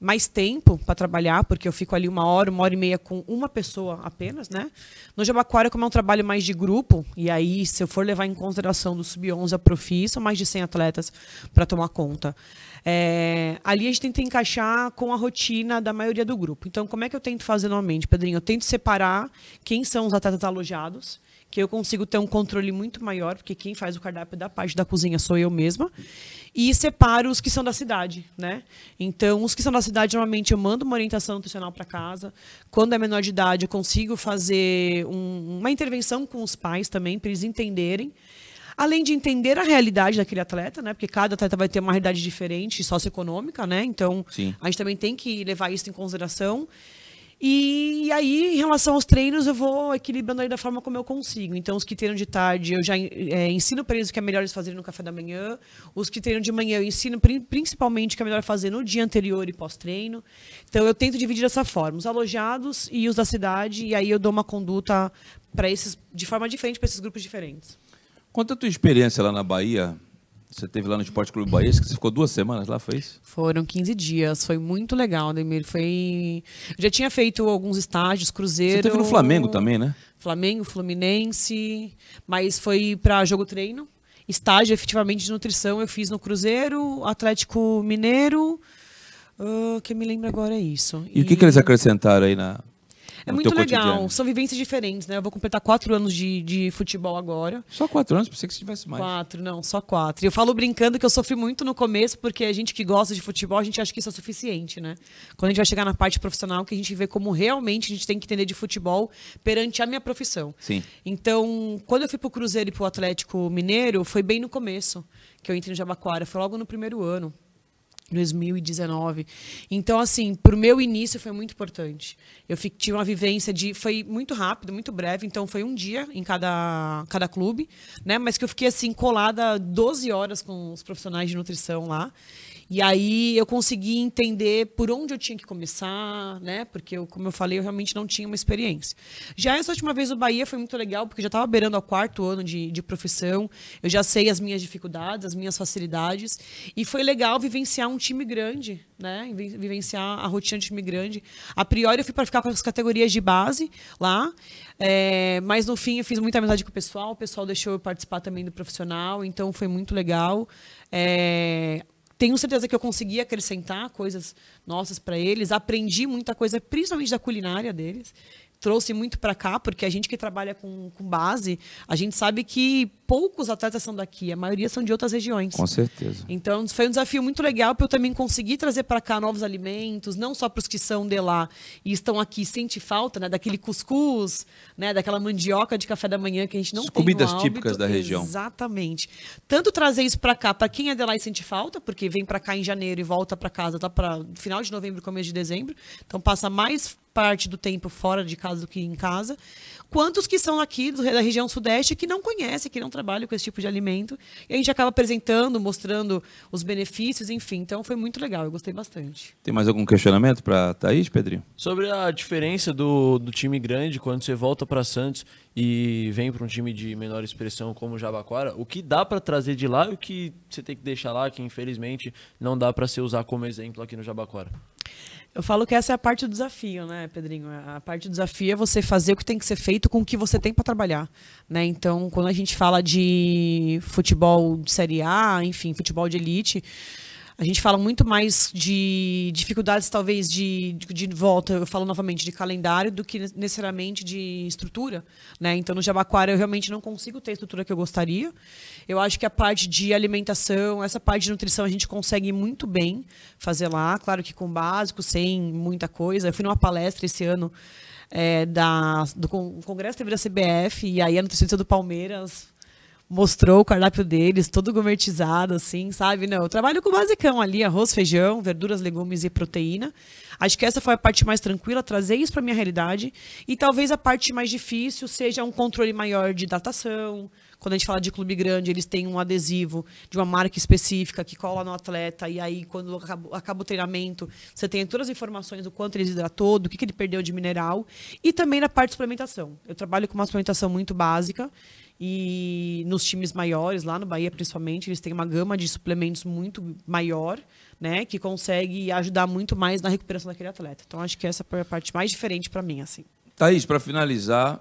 [SPEAKER 4] mais tempo para trabalhar, porque eu fico ali uma hora, uma hora e meia com uma pessoa apenas, né? No Jabaquara, como é um trabalho mais de grupo, e aí, se eu for levar em consideração do Sub-11 a Profi, são mais de 100 atletas para tomar conta. É, ali a gente tenta encaixar com a rotina da maioria do grupo. Então, como é que eu tento fazer normalmente, Pedrinho? Eu tento separar quem são os atletas alojados, que eu consigo ter um controle muito maior, porque quem faz o cardápio da parte da cozinha sou eu mesma, e separo os que são da cidade, né? Então, os que são da cidade, normalmente eu mando uma orientação nutricional para casa. Quando é menor de idade, eu consigo fazer um- uma intervenção com os pais também, para eles entenderem. Além de entender a realidade daquele atleta, né? Porque cada atleta vai ter uma realidade diferente, socioeconômica, né? Então,
[SPEAKER 2] Sim.
[SPEAKER 4] a gente também tem que levar isso em consideração. E aí, em relação aos treinos, eu vou equilibrando aí da forma como eu consigo. Então, os que treinam de tarde, eu já eh, ensino para eles o que é melhor eles fazerem no café da manhã. Os que treinam de manhã, eu ensino pri- principalmente o que é melhor fazer no dia anterior e pós-treino. Então, eu tento dividir dessa forma. Os alojados e os da cidade. E aí, eu dou uma conduta para esses de forma diferente para esses grupos diferentes.
[SPEAKER 2] Conta a tua experiência lá na Bahia. Você teve lá no Esporte Clube Bahia, que você ficou duas semanas lá, foi isso?
[SPEAKER 4] Foram 15 dias, foi muito legal, Ademir. Foi. Eu já tinha feito alguns estágios, Cruzeiro.
[SPEAKER 2] Você teve no Flamengo também, né?
[SPEAKER 4] Flamengo, Fluminense, mas foi para jogo treino. Estágio efetivamente de nutrição eu fiz no Cruzeiro, Atlético Mineiro. ah, que me lembro agora é isso.
[SPEAKER 2] E, o que, que eles acrescentaram aí na,
[SPEAKER 4] É muito legal.
[SPEAKER 2] cotidiano?
[SPEAKER 4] São vivências diferentes, né? Eu vou completar quatro anos de, de futebol agora.
[SPEAKER 2] Só quatro anos, pensei que você tivesse mais.
[SPEAKER 4] Quatro, não, só quatro. E eu falo brincando que eu sofri muito no começo, porque a gente que gosta de futebol, a gente acha que isso é suficiente, né? Quando a gente vai chegar na parte profissional, que a gente vê como realmente a gente tem que entender de futebol perante a minha profissão.
[SPEAKER 2] Sim.
[SPEAKER 4] Então, quando eu fui pro Cruzeiro e pro Atlético Mineiro, foi bem no começo que eu entrei no Jabaquara, foi logo no primeiro ano. 2019. Então, assim, pro meu início foi muito importante. Eu tive uma vivência de. Foi muito rápido, muito breve, então foi um dia em cada, cada clube, né? Mas que eu fiquei assim, colada 12 horas com os profissionais de nutrição lá. E aí eu consegui entender por onde eu tinha que começar, né? Porque, eu, como eu falei, eu realmente não tinha uma experiência. Já essa última vez o Bahia foi muito legal, porque já estava beirando ao quarto ano de, de profissão, eu já sei as minhas dificuldades, as minhas facilidades, e foi legal vivenciar um time grande, né? Vivenciar a rotina de time grande. A priori eu fui para ficar com as categorias de base lá, é, mas no fim eu fiz muita amizade com o pessoal, o pessoal deixou eu participar também do profissional, então foi muito legal. É, tenho certeza que eu consegui acrescentar coisas nossas para eles, aprendi muita coisa, principalmente da culinária deles trouxe muito para cá, porque a gente que trabalha com, com, base, a gente sabe que poucos atletas são daqui, a maioria são de outras regiões.
[SPEAKER 2] Com certeza.
[SPEAKER 4] Então foi um desafio muito legal para eu também conseguir trazer para cá novos alimentos, não só para os que são de lá e estão aqui sente falta, né, daquele cuscuz, né, daquela mandioca de café da manhã que a gente não
[SPEAKER 2] As
[SPEAKER 4] tem
[SPEAKER 2] comidas
[SPEAKER 4] no
[SPEAKER 2] típicas da região.
[SPEAKER 4] Exatamente. Tanto trazer isso para cá para quem é de lá e sente falta, porque vem para cá em janeiro e volta para casa tá para final de novembro, começo de dezembro, então passa mais parte do tempo fora de casa do que em casa, quantos que são aqui da região sudeste que não conhecem, que não trabalham com esse tipo de alimento. E a gente acaba apresentando, mostrando os benefícios, enfim. Então foi muito legal, eu gostei bastante.
[SPEAKER 2] Tem mais algum questionamento para Thaís, Pedrinho?
[SPEAKER 5] Sobre a diferença do, do time grande quando você volta para Santos e vem para um time de menor expressão como o Jabaquara, o que dá para trazer de lá e o que você tem que deixar lá, que infelizmente não dá para ser usar como exemplo aqui no Jabaquara?
[SPEAKER 4] Eu falo que essa é a parte do desafio, né, Pedrinho? A parte do desafio é você fazer o que tem que ser feito com o que você tem para trabalhar, né? Então, quando a gente fala de futebol de série A, enfim, futebol de elite, a gente fala muito mais de dificuldades, talvez, de, de, volta, eu falo novamente, de calendário, do que necessariamente de estrutura. Né? Então, no Jabaquara, eu realmente não consigo ter a estrutura que eu gostaria. Eu acho que a parte de alimentação, essa parte de nutrição, a gente consegue muito bem fazer lá. Claro que com básico, sem muita coisa. Eu fui numa palestra esse ano é, da, do Congresso teve da CBF, e aí a nutricionista do Palmeiras mostrou o cardápio deles, todo gourmetizado, assim, sabe? Não, eu trabalho com o basicão ali, arroz, feijão, verduras, legumes e proteína. Acho que essa foi a parte mais tranquila, trazer isso para minha realidade. E talvez a parte mais difícil seja um controle maior de datação. Quando a gente fala de clube grande, eles têm um adesivo de uma marca específica que cola no atleta. E aí, quando acaba, acaba o treinamento, você tem todas as informações do quanto ele hidratou, do que, que ele perdeu de mineral. E também na parte de suplementação. Eu trabalho com uma suplementação muito básica. E nos times maiores, lá no Bahia principalmente, eles têm uma gama de suplementos muito maior, né, que consegue ajudar muito mais na recuperação daquele atleta. Então acho que essa é a parte mais diferente para mim, assim.
[SPEAKER 2] Thaís, para finalizar,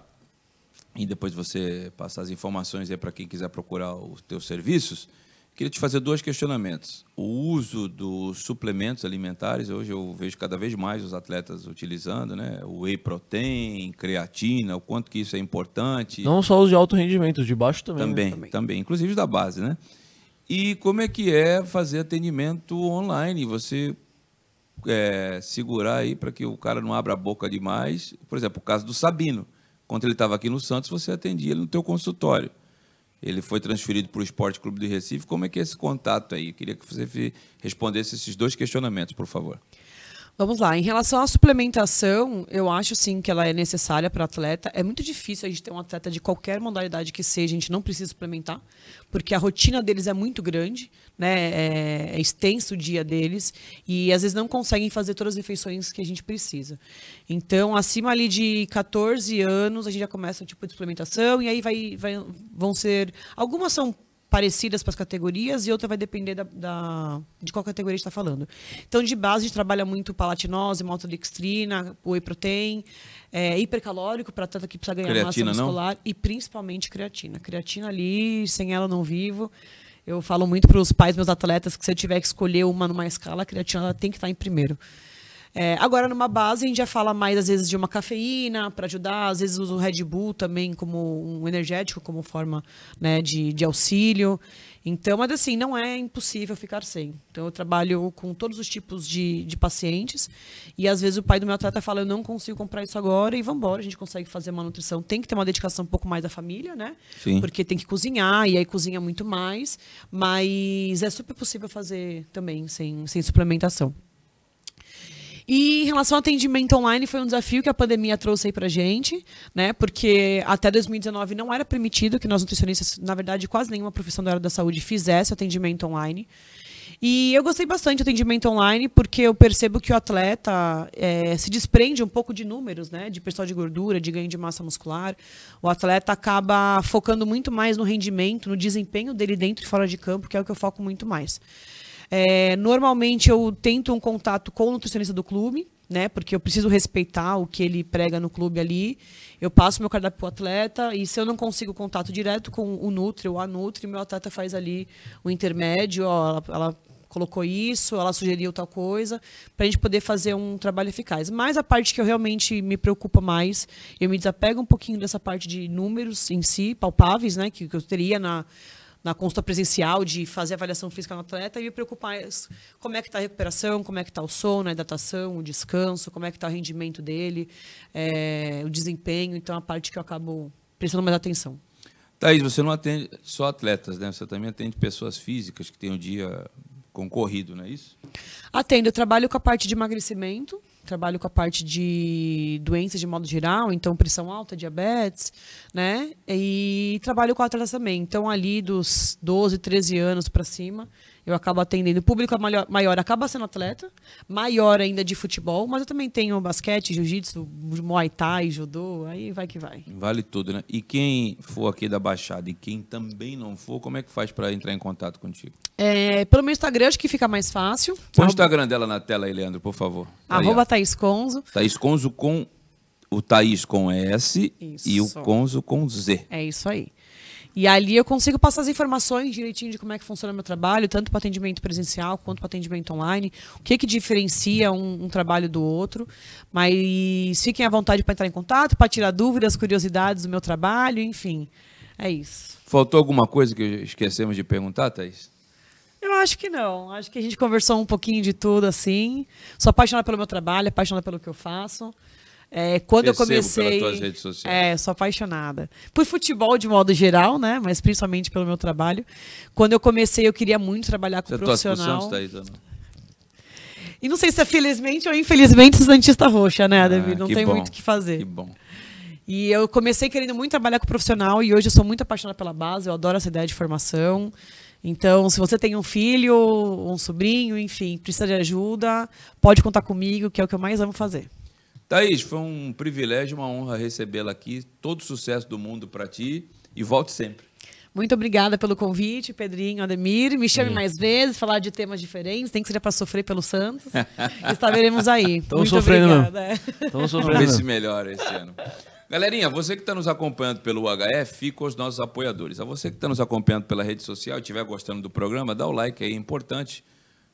[SPEAKER 2] e depois você passar as informações aí para quem quiser procurar os teus serviços, Queria te fazer dois questionamentos. O uso dos suplementos alimentares, hoje eu vejo cada vez mais os atletas utilizando, né? O whey protein, creatina, o quanto que isso é importante.
[SPEAKER 5] Não só os de alto rendimento, os de baixo também.
[SPEAKER 2] Também,
[SPEAKER 5] né?
[SPEAKER 2] também, também, inclusive da base, né? E como é que é fazer atendimento online? Você é, segurar aí para que o cara não abra a boca demais. Por exemplo, o caso do Sabino. Quando ele estava aqui no Santos, você atendia ele no teu consultório ele foi transferido para o Esporte Clube do Recife. Como é que é esse contato aí? Eu queria que você respondesse esses dois questionamentos, por favor.
[SPEAKER 4] Vamos lá. Em relação à suplementação, eu acho sim que ela é necessária para o atleta. É muito difícil a gente ter um atleta de qualquer modalidade que seja, a gente não precisa suplementar, porque a rotina deles é muito grande, né? É, é extenso o dia deles e às vezes não conseguem fazer todas as refeições que a gente precisa. Então, acima ali de 14 anos, a gente já começa um tipo de suplementação e aí vai, vai vão ser algumas são parecidas para as categorias e outra vai depender da, da de qual categoria a gente está falando. Então, de base, a gente trabalha muito palatinose, maltodextrina, whey protein, é, hipercalórico para tanto que precisa ganhar
[SPEAKER 2] creatina,
[SPEAKER 4] massa muscular não? e principalmente creatina. Creatina ali, sem ela não vivo. Eu falo muito para os pais, meus atletas, que se eu tiver que escolher uma numa escala, a creatina ela tem que estar em primeiro. É, agora, numa base, a gente já fala mais, às vezes, de uma cafeína para ajudar, às vezes usa o Red Bull também como um energético, como forma né, de, de auxílio. Então, mas assim, não é impossível ficar sem. Então, eu trabalho com todos os tipos de, de pacientes. E às vezes o pai do meu atleta fala: Eu não consigo comprar isso agora, e vamos embora. A gente consegue fazer uma nutrição. Tem que ter uma dedicação um pouco mais da família, né?
[SPEAKER 2] Sim.
[SPEAKER 4] Porque tem que cozinhar, e aí cozinha muito mais. Mas é super possível fazer também sem, sem suplementação. E em relação ao atendimento online, foi um desafio que a pandemia trouxe aí pra gente, né? Porque até 2019 não era permitido que nós nutricionistas, na verdade, quase nenhuma profissão da área da saúde fizesse atendimento online. E eu gostei bastante do atendimento online, porque eu percebo que o atleta é, se desprende um pouco de números, né? De percentual de gordura, de ganho de massa muscular. O atleta acaba focando muito mais no rendimento, no desempenho dele dentro e fora de campo, que é o que eu foco muito mais. É, normalmente eu tento um contato com o nutricionista do clube, né? Porque eu preciso respeitar o que ele prega no clube ali. Eu passo meu cardápio para o atleta e se eu não consigo contato direto com o Nutri ou a Nutri, meu atleta faz ali o intermédio, ó, ela, ela colocou isso, ela sugeriu tal coisa, para a gente poder fazer um trabalho eficaz. Mas a parte que eu realmente me preocupa mais, eu me desapego um pouquinho dessa parte de números em si, palpáveis, né, que, que eu teria na, na consulta presencial de fazer avaliação física no atleta e me preocupar como é que está a recuperação, como é que está o sono, a hidratação, o descanso, como é que está o rendimento dele, é, o desempenho. Então, a parte que eu acabo prestando mais atenção.
[SPEAKER 2] Thaís, você não atende só atletas, né? Você também atende pessoas físicas que têm um dia concorrido, não é isso?
[SPEAKER 4] Atendo, eu trabalho com a parte de emagrecimento, trabalho com a parte de doenças de modo geral, então pressão alta, diabetes, né? E trabalho com atletas também. Então, ali dos 12, 13 anos para cima, eu acabo atendendo. O público maior, maior acaba sendo atleta, maior ainda de futebol, mas eu também tenho basquete, jiu-jitsu, muay thai, judô, aí vai que vai.
[SPEAKER 2] Vale tudo, né? E quem for aqui da Baixada e quem também não for, como é que faz para entrar em contato contigo?
[SPEAKER 4] É, pelo meu Instagram, acho que fica mais fácil.
[SPEAKER 2] Põe o Instagram dela na tela aí, Leandro, por favor.
[SPEAKER 4] Arroba aí, Thaís Conzo.
[SPEAKER 2] Thaís Conzo com o Thaís com S isso. e o Conzo com Z.
[SPEAKER 4] É isso aí. E ali eu consigo passar as informações direitinho de como é que funciona o meu trabalho, tanto para atendimento presencial quanto para atendimento online, o que, que diferencia um, um, trabalho do outro. Mas fiquem à vontade para entrar em contato, para tirar dúvidas, curiosidades do meu trabalho, enfim. É isso.
[SPEAKER 2] Faltou alguma coisa que esquecemos de perguntar, Thaís?
[SPEAKER 4] Eu acho que não. Acho que a gente conversou um pouquinho de tudo, assim. Sou apaixonada pelo meu trabalho, apaixonada pelo que eu faço. É, quando Percebo eu comecei. Pelas tuas redes sociais. É, sou apaixonada. Por futebol de modo geral, né? Mas principalmente pelo meu trabalho. Quando eu comecei, eu queria muito trabalhar com Você profissional. Você Thaís, ou não? E não sei se é felizmente ou infelizmente Santista Roxa, né, David? Ah, não tem bom, muito o que fazer.
[SPEAKER 2] Que bom.
[SPEAKER 4] E eu comecei querendo muito trabalhar com profissional e hoje eu sou muito apaixonada pela base, eu adoro essa ideia de formação. Então, se você tem um filho, um sobrinho, enfim, precisa de ajuda, pode contar comigo, que é o que eu mais amo fazer.
[SPEAKER 2] Thaís, foi um privilégio, uma honra recebê-la aqui. Todo sucesso do mundo para ti e volte sempre.
[SPEAKER 4] Muito obrigada pelo convite, Pedrinho, Ademir. Me chame é. mais vezes, falar de temas diferentes. Tem que ser para sofrer pelo Santos. Estaremos aí.
[SPEAKER 5] Estamos sofrendo.
[SPEAKER 2] Estamos sofrendo. Vamos ver se melhora esse ano. Galerinha, você que está nos acompanhando pelo HF, fica com os nossos apoiadores. A você que está nos acompanhando pela rede social e estiver gostando do programa, dá o like aí, é importante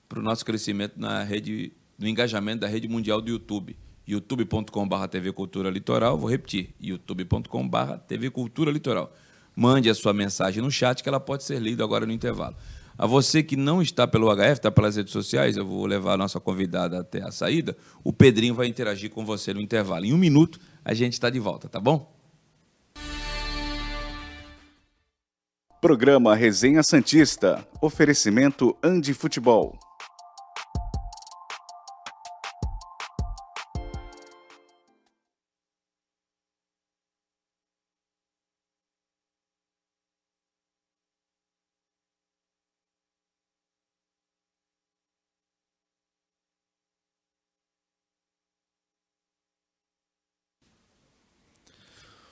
[SPEAKER 2] para o nosso crescimento na rede, no engajamento da rede mundial do YouTube youtube.com.br TV Cultura Litoral. Vou repetir, youtube.com.br TV Cultura Litoral. Mande a sua mensagem no chat que ela pode ser lida agora no intervalo. A você que não está pelo HF, está pelas redes sociais, eu vou levar a nossa convidada até a saída. O Pedrinho vai interagir com você no intervalo. Em um minuto, a gente está de volta, tá bom?
[SPEAKER 1] Programa Resenha Santista. Oferecimento Andi Futebol.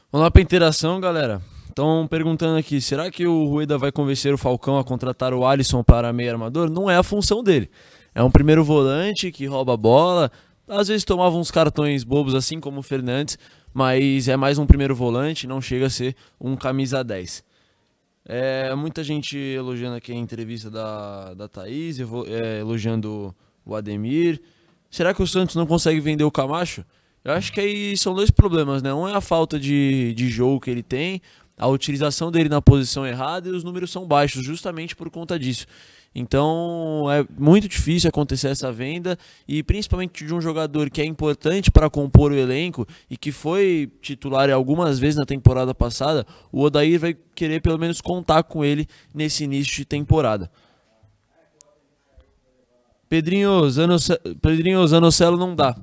[SPEAKER 5] Vamos lá para interação, galera. Estão perguntando aqui, será que o Rueda vai convencer o Falcão a contratar o Alisson para meio armador? Não é a função dele. É um primeiro volante que rouba a bola, às vezes tomava uns cartões bobos assim como o Fernandes, mas é mais um primeiro volante, não chega a ser um camisa 10. É, muita gente elogiando aqui a entrevista da, da Thaís, é, elogiando o Ademir. Será que o Santos não consegue vender o Camacho? Eu acho que aí são dois problemas, né? Um é a falta de, de jogo que ele tem, a utilização dele na posição errada e os números são baixos, justamente por conta disso. Então é muito difícil acontecer essa venda e principalmente de um jogador que é importante para compor o elenco e que foi titular algumas vezes na temporada passada, o Odair vai querer pelo menos contar com ele nesse início de temporada. Pedrinho Zanocelo, Pedrinho Zanocelo não dá.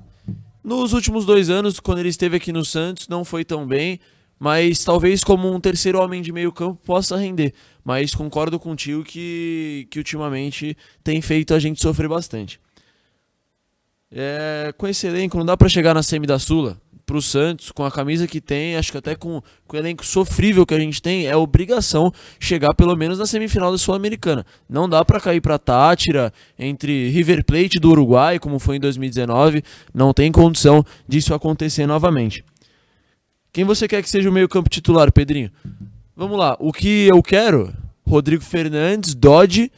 [SPEAKER 5] Nos últimos dois anos, quando ele esteve aqui no Santos, não foi tão bem, mas talvez como um terceiro homem de meio campo possa render. Mas concordo contigo que, que ultimamente tem feito a gente sofrer bastante. É, com esse elenco não dá para chegar na semi da Sula pro Santos, com a camisa que tem, acho que até com, com o elenco sofrível que a gente tem, é obrigação chegar pelo menos na semifinal da Sul-Americana. Não dá para cair pra Tátira entre River Plate do Uruguai, como foi em 2019, não tem condição disso acontecer novamente. Quem você quer que seja o meio-campo titular, Pedrinho? Vamos lá, o que eu quero? Rodrigo Fernandes, Dodge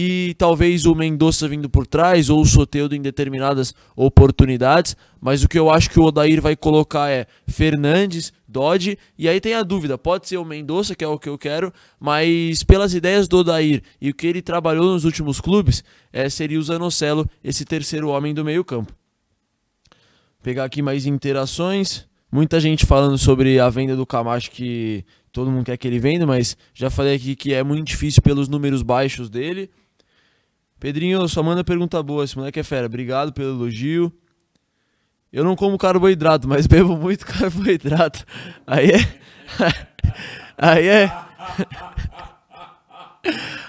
[SPEAKER 5] e talvez o Mendonça vindo por trás ou o Soteudo em determinadas oportunidades, mas o que eu acho que o Odair vai colocar é Fernandes, Dodge, e aí tem a dúvida, pode ser o Mendonça, que é o que eu quero, mas pelas ideias do Odair e o que ele trabalhou nos últimos clubes, é, seria o Zanocelo, esse terceiro homem do meio campo. Pegar aqui mais interações, muita gente falando sobre a venda do Camacho que todo mundo quer que ele venda, mas já falei aqui que é muito difícil pelos números baixos dele. Pedrinho, só manda pergunta boa. Esse moleque é fera. Obrigado pelo elogio. Eu não como carboidrato, mas bebo muito carboidrato. Aí é. Aí é.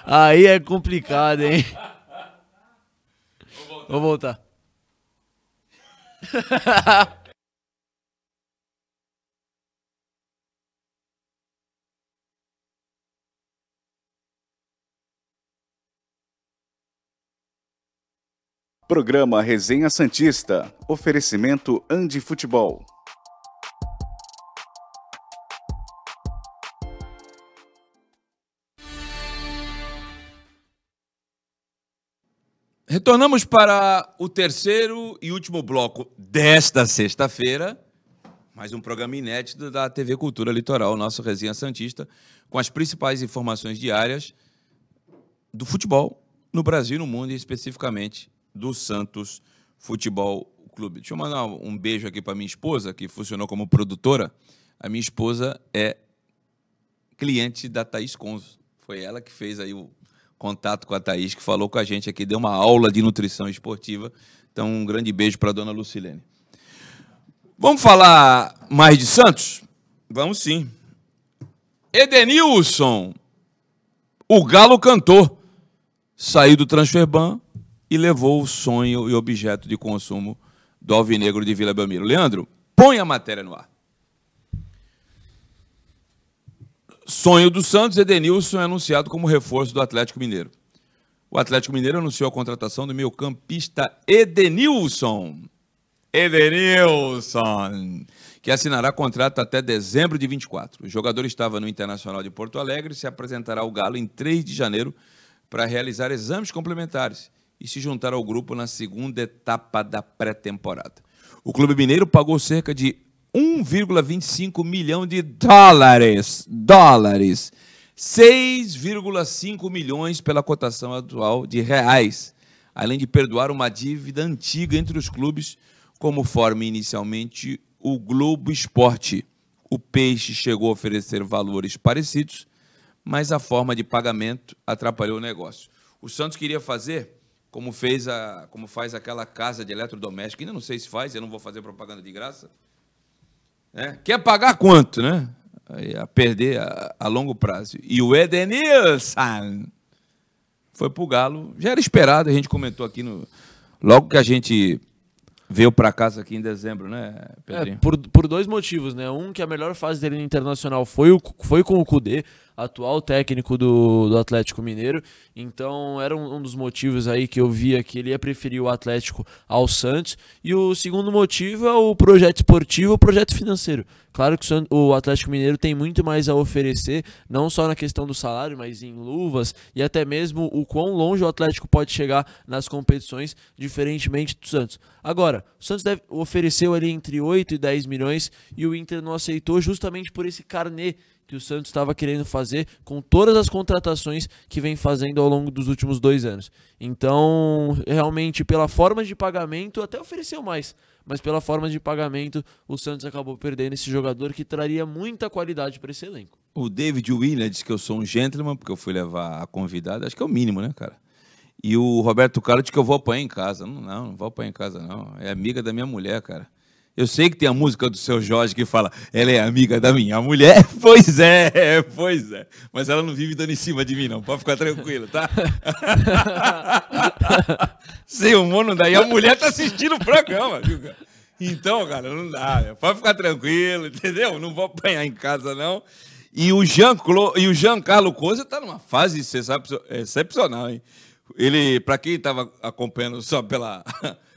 [SPEAKER 5] Aí é complicado, hein? Vou voltar.
[SPEAKER 1] Programa Resenha Santista. Oferecimento Andi Futebol.
[SPEAKER 2] Retornamos para o terceiro e último bloco desta sexta-feira. Mais um programa inédito da TV Cultura Litoral, nosso Resenha Santista, com as principais informações diárias do futebol no Brasil no mundo, e especificamente do Santos Futebol Clube. Deixa eu mandar um beijo aqui para minha esposa, que funcionou como produtora. A minha esposa é cliente da Thaís Conzo. Foi ela que fez aí o contato com a Thaís, que falou com a gente aqui, deu uma aula de nutrição esportiva. Então, um grande beijo para a dona Lucilene. Vamos falar mais de Santos? Vamos sim. Edenilson, o Galo cantou, saiu do Transferban e levou o sonho e objeto de consumo do Alvinegro de Vila Belmiro. Leandro, põe a matéria no ar. Sonho do Santos, Edenilson é anunciado como reforço do Atlético Mineiro. O Atlético Mineiro anunciou a contratação do meio-campista Edenilson. Edenilson, que assinará contrato até dezembro de 24. O jogador estava no Internacional de Porto Alegre e se apresentará ao Galo em 3 de janeiro para realizar exames complementares e se juntar ao grupo na segunda etapa da pré-temporada. O Clube Mineiro pagou cerca de 1,25 milhão de dólares, dólares, 6,5 milhões pela cotação atual de reais, além de perdoar uma dívida antiga entre os clubes, como forma inicialmente o Globo Esporte. O Peixe chegou a oferecer valores parecidos, mas a forma de pagamento atrapalhou o negócio. O Santos queria fazer como fez a, como faz aquela casa de eletrodoméstico, ainda não sei se faz, eu não vou fazer propaganda de graça. É, quer pagar quanto, né? A perder a, a longo prazo. E o Edenilson foi pro Galo. Já era esperado, a gente comentou aqui no. Logo que a gente veio para casa aqui em dezembro, né, Pedrinho?
[SPEAKER 5] É, por, por dois motivos, né? Um, que a melhor fase dele no Internacional foi, o, foi com o Cudê atual técnico do, do Atlético Mineiro. Então era um, um, dos motivos aí que eu via que ele ia preferir o Atlético ao Santos. E o segundo motivo é o projeto esportivo, o projeto financeiro. Claro que o Atlético Mineiro tem muito mais a oferecer, não só na questão do salário, mas em luvas e até mesmo o quão longe o Atlético pode chegar nas competições, diferentemente do Santos. Agora, o Santos deve, ofereceu ali entre 8 e 10 milhões e o Inter não aceitou justamente por esse carnê que o Santos estava querendo fazer com todas as contratações que vem fazendo ao longo dos últimos dois anos. Então, realmente, pela forma de pagamento, até ofereceu mais, mas pela forma de pagamento, o Santos acabou perdendo esse jogador que traria muita qualidade para esse elenco.
[SPEAKER 2] O David Williams disse que eu sou um gentleman, porque eu fui levar a convidada, acho que é o mínimo, né, cara? E o Roberto Carlos disse que eu vou apanhar em casa. Não, não, não vou apanhar em casa, não. É amiga da minha mulher, cara. Eu sei que tem a música do seu Jorge que fala, ela é amiga da minha mulher. Pois é, pois é. Mas ela não vive dando em cima de mim, não. Pode ficar tranquilo, tá? Sem não dá. E a mulher tá assistindo o programa, viu? Então, cara, não dá. Pode ficar tranquilo, entendeu? Não vou apanhar em casa, não. E o Jean, e o Jean Carlo Coisa tá numa fase excepcional, hein? Ele, para quem estava acompanhando só pela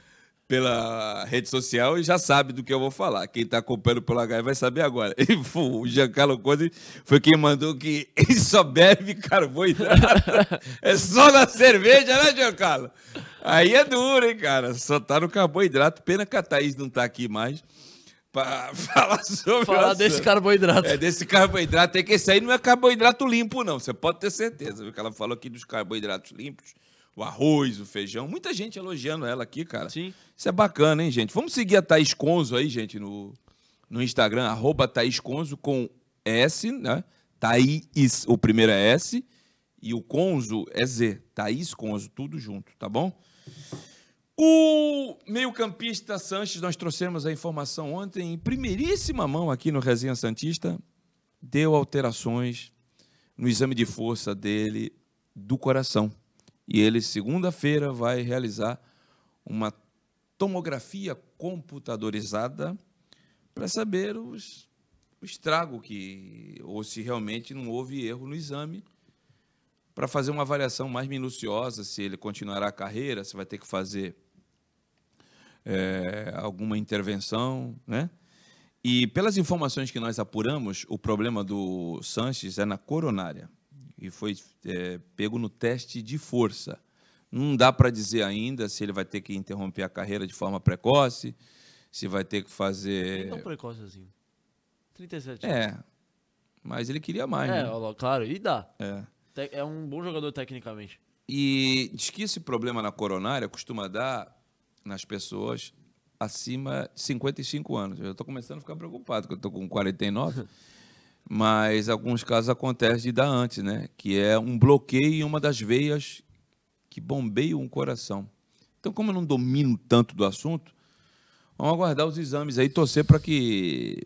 [SPEAKER 2] pela rede social e já sabe do que eu vou falar. Quem está acompanhando pelo H vai saber agora. o Giancarlo Conde foi quem mandou que ele só bebe carboidrato. é só na cerveja, né, Giancarlo? Aí é duro, hein, cara? Só tá no carboidrato. Pena que a Thaís não tá aqui mais para falar sobre
[SPEAKER 5] Falar desse carboidrato.
[SPEAKER 2] É, desse carboidrato. É que esse aí não é carboidrato limpo, não. Você pode ter certeza. Porque ela falou aqui dos carboidratos limpos o arroz, o feijão. Muita gente elogiando ela aqui, cara.
[SPEAKER 5] Sim.
[SPEAKER 2] Isso é bacana, hein, gente? Vamos seguir a Thaís Conzo aí, gente, no, no Instagram, arroba Thaís Conzo com S, né? Thaís, o primeiro é S, e o Conzo é Z. Thaís Conzo, tudo junto, tá bom? O meio-campista Sanches, nós trouxemos a informação ontem, em primeiríssima mão aqui no Resenha Santista, deu alterações no exame de força dele do coração. E ele, segunda-feira, vai realizar uma tomografia computadorizada para saber os, o estrago que, ou se realmente não houve erro no exame, para fazer uma avaliação mais minuciosa, se ele continuará a carreira, se vai ter que fazer é, alguma intervenção, né? E pelas informações que nós apuramos, o problema do Sanches é na coronária e foi é, pego no teste de força. Não dá para dizer ainda se ele vai ter que interromper a carreira de forma precoce, se vai ter que fazer.
[SPEAKER 5] Nem tão precoce assim. 37
[SPEAKER 2] anos. É. Mas ele queria mais.
[SPEAKER 5] É,
[SPEAKER 2] né?
[SPEAKER 5] claro, e dá.
[SPEAKER 2] É.
[SPEAKER 5] É um bom jogador tecnicamente.
[SPEAKER 2] E diz que esse problema na coronária costuma dar nas pessoas acima de 55 anos. Eu estou começando a ficar preocupado, porque eu estou com 49. mas alguns casos acontecem de dar antes, né? Que é um bloqueio em uma das veias que bombeiam um coração. Então, como eu não domino tanto do assunto, vamos aguardar os exames aí, torcer para que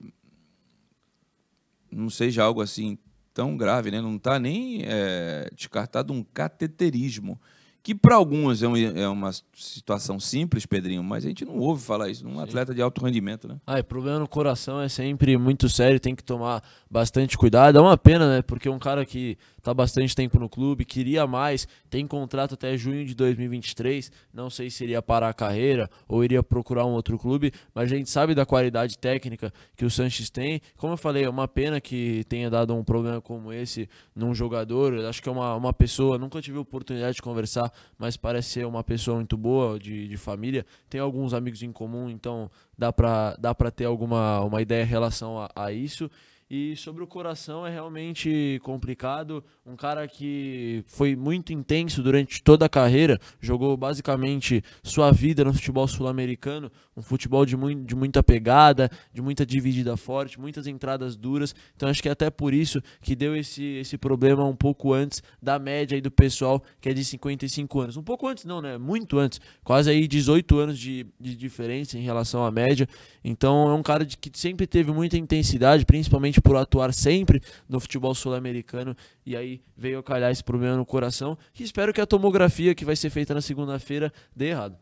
[SPEAKER 2] não seja algo assim tão grave, né? Não está nem é, descartado um cateterismo que para alguns é, é, uma situação simples, Pedrinho, mas a gente não ouve falar isso num atleta de alto rendimento, né?
[SPEAKER 5] Ah, e problema no coração é sempre muito sério, tem que tomar bastante cuidado. É uma pena, né? Porque um cara que está bastante tempo no clube, queria mais, tem contrato até junho de 2023. Não sei se iria parar a carreira ou iria procurar um outro clube, mas a gente sabe da qualidade técnica que o Sanches tem. Como eu falei, é uma pena que tenha dado um problema como esse num jogador. Eu acho que é uma, uma pessoa, nunca tive a oportunidade de conversar, mas parece ser uma pessoa muito boa, de, de família. Tem alguns amigos em comum, então dá para dá ter alguma uma ideia em relação a, a isso. E sobre o coração é realmente complicado. Um cara que foi muito intenso durante toda a carreira, jogou basicamente sua vida no futebol sul-americano, um futebol de, muito, de muita pegada, de muita dividida forte, muitas entradas duras. Então acho que é até por isso que deu esse, esse problema um pouco antes da média aí do pessoal que é de 55 anos. Um pouco antes, não, né? Muito antes. Quase aí 18 anos de, de diferença em relação à média. Então é um cara de, que sempre teve muita intensidade, principalmente por atuar sempre no futebol sul-americano e aí veio calhar esse problema no coração. E espero que a tomografia que vai ser feita na segunda-feira dê errado.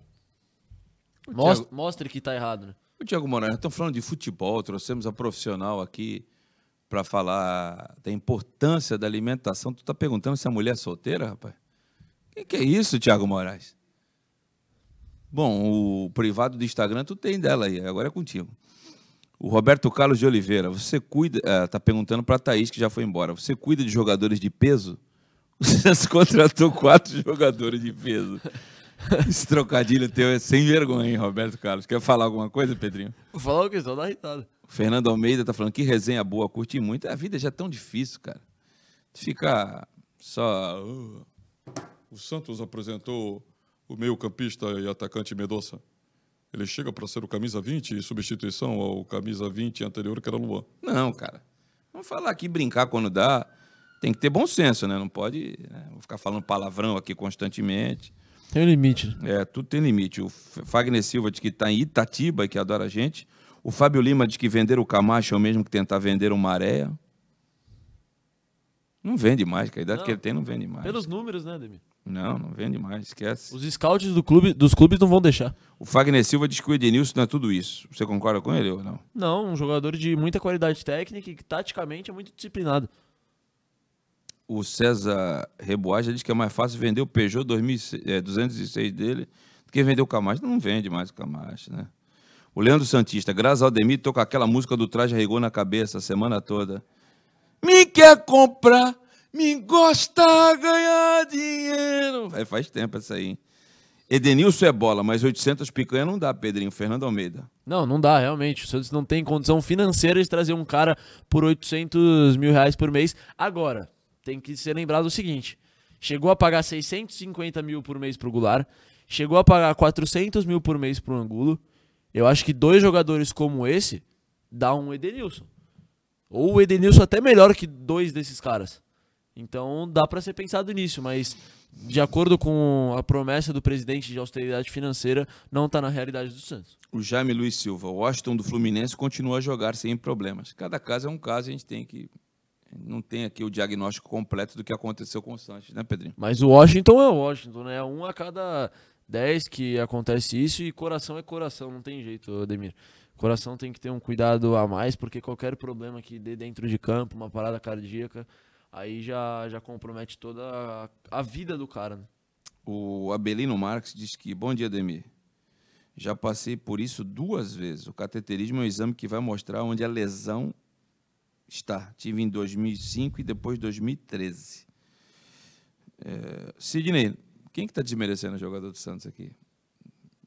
[SPEAKER 5] Mostre, Thiago, mostre que está errado, né?
[SPEAKER 2] O Tiago Moraes, estamos falando de futebol, trouxemos a profissional aqui para falar da importância da alimentação. Tu está perguntando se a mulher é solteira, rapaz? O que, que é isso, Tiago Moraes? Bom, o privado do Instagram tu tem dela aí, agora é contigo. O Roberto Carlos de Oliveira, você cuida. Está é, perguntando para a Thaís, que já foi embora. Você cuida de jogadores de peso? Você contratou quatro jogadores de peso. Esse trocadilho teu é sem vergonha, hein, Roberto Carlos? Quer falar alguma coisa, Pedrinho?
[SPEAKER 5] Vou falar o que? Só dá irritada.
[SPEAKER 2] O Fernando Almeida está falando que resenha boa, curti muito. A vida já é tão difícil, cara. Fica só. Uh, o Santos apresentou o meio-campista e atacante Medoça. Ele chega para ser o camisa 20 em substituição ao camisa 20 anterior, que era Luan. Não, cara. Vamos falar aqui, brincar quando dá. Tem que ter bom senso, né? Não pode né? Vou ficar falando palavrão aqui constantemente.
[SPEAKER 5] Tem um limite.
[SPEAKER 2] É, tudo tem limite. O Fagner Silva, que está em Itatiba e que adora a gente. O Fábio Lima diz que vender o Camacho é o mesmo que tentar vender o Maré. Não vende mais, que a idade
[SPEAKER 5] Não.
[SPEAKER 2] que ele tem não vende mais.
[SPEAKER 5] Pelos números, né, Demir?
[SPEAKER 2] Não, não vende mais, esquece.
[SPEAKER 5] Os scouts do clube, dos clubes não vão deixar.
[SPEAKER 2] O Fagner Silva diz que o Edenilson não é tudo isso. Você concorda com ele ou não?
[SPEAKER 5] Não, um jogador de muita qualidade técnica e que taticamente é muito disciplinado.
[SPEAKER 2] O César Reboage diz que é mais fácil vender o Peugeot 2006, é, 206 dele do que vender o Camacho. Não vende mais o Camacho, né? O Leandro Santista, graças ao Demir, tô com aquela música do Traje Rigor na cabeça a semana toda. Me quer comprar, me gosta ganhar dinheiro. Vai, faz tempo essa aí. hein? Edenilson é bola, mas 800 picanha não dá, Pedrinho. Fernando Almeida.
[SPEAKER 5] Não, não dá, realmente. O Santos não tem condição financeira de trazer um cara por 800 mil reais por mês. Agora, tem que ser lembrado o seguinte: chegou a pagar 650 mil por mês pro Goulart, chegou a pagar 400 mil por mês pro Angulo. Eu acho que dois jogadores como esse dá um Edenilson. Ou o Edenilson até melhor que dois desses caras. Então dá pra ser pensado nisso, mas de acordo com a promessa do presidente de austeridade financeira, não tá na realidade do Santos.
[SPEAKER 2] O Jaime Luiz Silva, o Washington do Fluminense continua a jogar sem problemas. Cada caso é um caso, a gente tem que. Não tem aqui o diagnóstico completo do que aconteceu com o Santos, né, Pedrinho?
[SPEAKER 5] Mas o Washington é o Washington, né? Um a cada dez que acontece isso e coração é coração, não tem jeito, Ademir. Coração tem que ter um cuidado a mais, porque qualquer problema que dê dentro de campo, uma parada cardíaca, aí já, já compromete toda a, a vida do cara, né?
[SPEAKER 2] O Abelino Marques diz que, bom dia, Demir. Já passei por isso duas vezes. O cateterismo é um exame que vai mostrar onde a lesão está. Tive em 2005 e depois 2013. É, Sidney, quem que está desmerecendo o jogador do Santos aqui?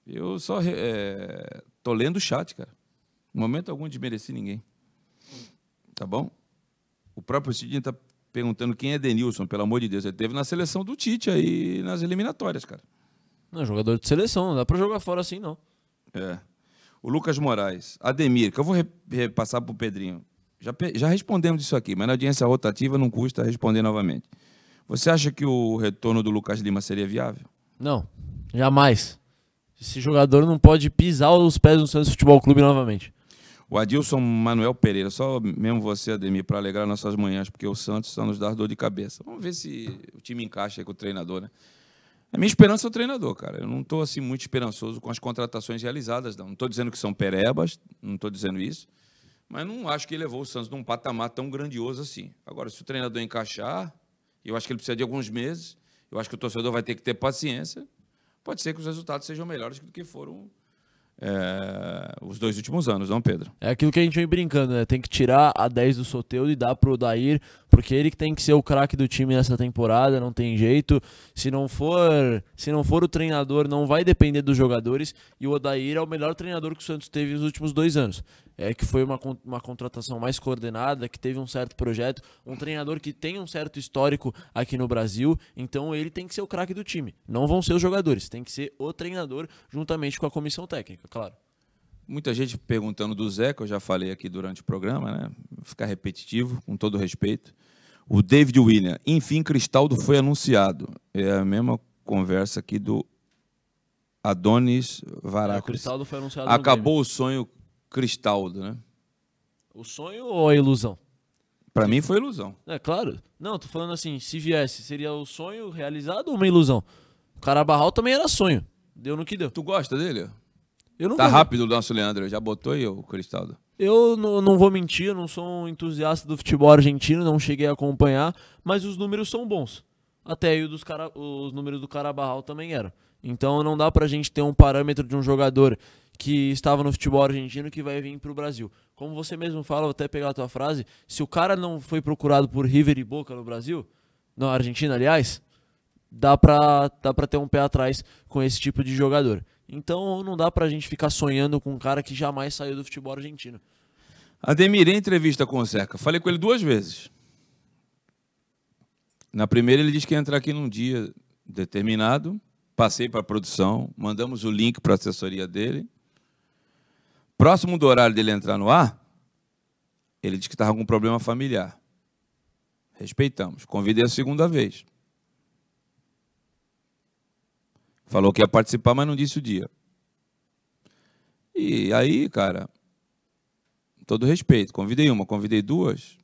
[SPEAKER 2] Eu só é, tô lendo o chat, cara. Em momento algum desmereci ninguém. Tá bom? O próprio Sidney está perguntando quem é Denilson, pelo amor de Deus. Ele teve na seleção do Tite aí nas eliminatórias, cara.
[SPEAKER 5] Não, jogador de seleção, não dá pra jogar fora assim, não.
[SPEAKER 2] É. O Lucas Moraes. Ademir, que eu vou re- repassar para o Pedrinho. Já, já respondemos isso aqui, mas na audiência rotativa não custa responder novamente. Você acha que o retorno do Lucas Lima seria viável?
[SPEAKER 5] Não, jamais. Esse jogador não pode pisar os pés do Santos Futebol Clube novamente.
[SPEAKER 2] O Adilson Manuel Pereira, só mesmo você, Ademir, para alegrar nossas manhãs, porque o Santos está nos dar dor de cabeça. Vamos ver se o time encaixa aí com o treinador, né? A minha esperança é o treinador, cara. Eu não estou assim muito esperançoso com as contratações realizadas, não. Não estou dizendo que são perebas, não estou dizendo isso, mas não acho que ele levou o Santos num patamar tão grandioso assim. Agora, se o treinador encaixar, eu acho que ele precisa de alguns meses, eu acho que o torcedor vai ter que ter paciência. Pode ser que os resultados sejam melhores do que foram é, os dois últimos anos, não, Pedro?
[SPEAKER 5] É aquilo que a gente vem brincando, né? Tem que tirar a 10 do Soteldo e dar pro Odair, porque ele que tem que ser o craque do time nessa temporada, não tem jeito. Se não for, se não for o treinador, não vai depender dos jogadores. E o Odair é o melhor treinador que o Santos teve nos últimos dois anos. É que foi uma, uma contratação mais coordenada, que teve um certo projeto, um treinador que tem um certo histórico aqui no Brasil. Então ele tem que ser o craque do time. Não vão ser os jogadores, tem que ser o treinador juntamente com a comissão técnica, claro.
[SPEAKER 2] Muita gente perguntando do Zé, que eu já falei aqui durante o programa, né? Vou ficar repetitivo, com todo respeito. O David William, enfim, Cristaldo foi anunciado. É a mesma conversa aqui do Adonis
[SPEAKER 5] É, o
[SPEAKER 2] Varacos.
[SPEAKER 5] Cristaldo foi anunciado
[SPEAKER 2] Acabou o sonho Cristaldo, né?
[SPEAKER 5] O sonho ou a ilusão?
[SPEAKER 2] Para mim foi ilusão.
[SPEAKER 5] É claro. Não, tô falando assim, se viesse, seria o sonho realizado ou uma ilusão? O Carabarral também era sonho. Deu no que deu.
[SPEAKER 2] Tu gosta dele?
[SPEAKER 5] Eu não
[SPEAKER 2] Tá
[SPEAKER 5] vou,
[SPEAKER 2] rápido o nosso Leandro, já botou aí o Cristaldo.
[SPEAKER 5] Eu não, vou mentir, eu não sou um entusiasta do futebol argentino, não cheguei a acompanhar, mas os números são bons. Até aí dos cara, os números do Carabarral também eram. Então não dá pra gente ter um parâmetro de um jogador que estava no futebol argentino que vai vir pro Brasil. Como você mesmo fala, vou até pegar a tua frase, se o cara não foi procurado por River e Boca no Brasil, na Argentina, aliás, dá pra, dá pra ter um pé atrás com esse tipo de jogador. Então não dá pra gente ficar sonhando com um cara que jamais saiu do futebol argentino.
[SPEAKER 2] Ademir, em entrevista com o Zeca, falei com ele duas vezes. Na primeira, ele disse que ia entrar aqui num dia determinado. Passei para a produção, mandamos o link para a assessoria dele. Próximo do horário dele entrar no ar, ele disse que estava com um problema familiar. Respeitamos. Convidei a segunda vez. Falou que ia participar, mas não disse o dia. E aí, cara, todo respeito. Convidei uma, convidei duas.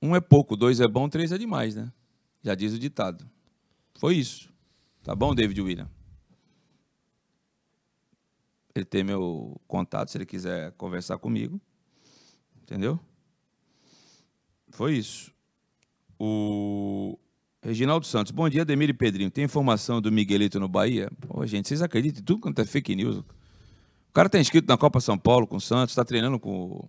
[SPEAKER 2] Um é pouco, dois é bom, três é demais, né? Já diz o ditado. Foi isso. Tá bom, David William? Ele tem meu contato se ele quiser conversar comigo. Entendeu? Foi isso. O Reginaldo Santos. Bom dia, Demir e Pedrinho. Tem informação do Miguelito no Bahia? Pô, gente, vocês acreditam em tudo quanto é fake news? O cara está inscrito na Copa São Paulo com o Santos, está treinando com,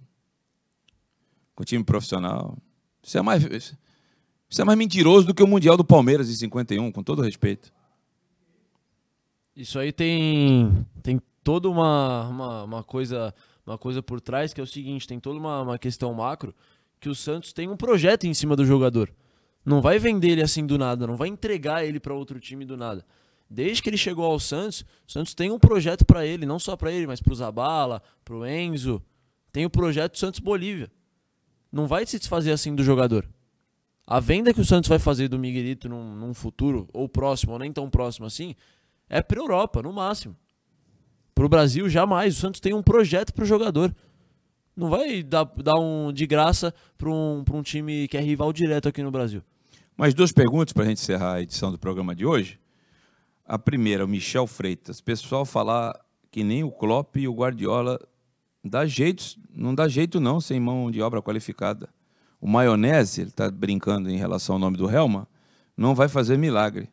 [SPEAKER 2] com o time profissional. Isso é mais. Isso é mais mentiroso do que o Mundial do Palmeiras em 51, com todo respeito.
[SPEAKER 5] Isso aí tem, tem toda uma, uma, uma, coisa, uma coisa por trás, que é o seguinte, tem toda uma, uma questão macro, que o Santos tem um projeto em cima do jogador. Não vai vender ele assim do nada, não vai entregar ele para outro time do nada. Desde que ele chegou ao Santos, o Santos tem um projeto para ele, não só para ele, mas para o Zabala, para o Enzo. Tem o projeto Santos Bolívia. Não vai se desfazer assim do jogador. A venda que o Santos vai fazer do Miguelito num, num futuro, ou próximo, ou nem tão próximo assim, é para Europa, no máximo. Para o Brasil, jamais. O Santos tem um projeto para o jogador. Não vai dar, dar um de graça para um, um time que é rival direto aqui no Brasil.
[SPEAKER 2] Mais duas perguntas para a gente encerrar a edição do programa de hoje. A primeira, o Michel Freitas. Pessoal falar que nem o Klopp e o Guardiola dá jeito, não dá jeito não sem mão de obra qualificada. O Maionese, ele está brincando em relação ao nome do Helma, não vai fazer milagre.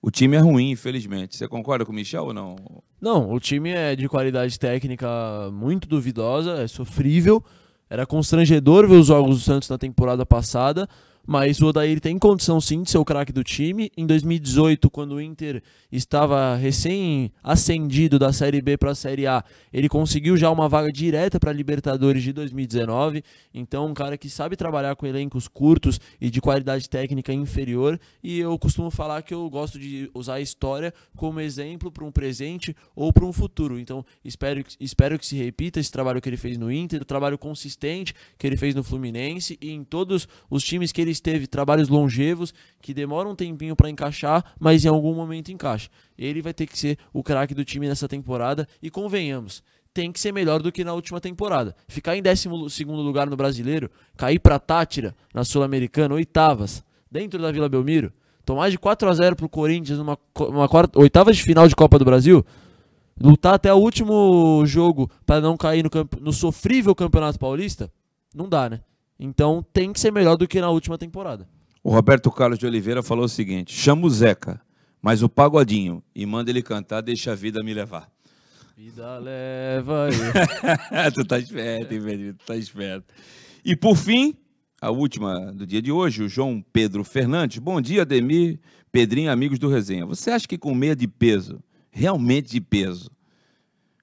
[SPEAKER 2] O time é ruim, infelizmente. Você concorda com o Michel ou não?
[SPEAKER 5] Não, o time é de qualidade técnica muito duvidosa, é sofrível. Era constrangedor ver os jogos do Santos na temporada passada. Mas o Odair tem condição sim de ser o craque do time. Em 2018, quando o Inter estava recém-ascendido da Série B para a Série A, ele conseguiu já uma vaga direta para a Libertadores de 2019. Então, um cara que sabe trabalhar com elencos curtos e de qualidade técnica inferior. E eu costumo falar que eu gosto de usar a história como exemplo para um presente ou para um futuro. Então, espero, espero que se repita esse trabalho que ele fez no Inter, o trabalho consistente que ele fez no Fluminense e em todos os times que ele teve trabalhos longevos que demoram um tempinho para encaixar, mas em algum momento encaixa. Ele vai ter que ser o craque do time nessa temporada e convenhamos, tem que ser melhor do que na última temporada. Ficar em 12 lugar no Brasileiro, cair para Tátira na Sul-Americana, oitavas, dentro da Vila Belmiro, tomar de 4 a 0 pro Corinthians numa, uma quarta, oitava de final de Copa do Brasil, lutar até o último jogo para não cair no, no sofrível Campeonato Paulista, não dá, né? Então tem que ser melhor do que na última temporada.
[SPEAKER 2] O Roberto Carlos de Oliveira falou o seguinte: chama o Zeca, mas o pagodinho, e manda ele cantar Deixa a Vida Me Levar.
[SPEAKER 5] Vida leva
[SPEAKER 2] tu tá esperto, hein, Pedrinho? Tu tá esperto. E por fim, a última do dia de hoje, o João Pedro Fernandes. Bom dia, Ademir, Pedrinho, amigos do Resenha. Você acha que com meia de peso, realmente de peso,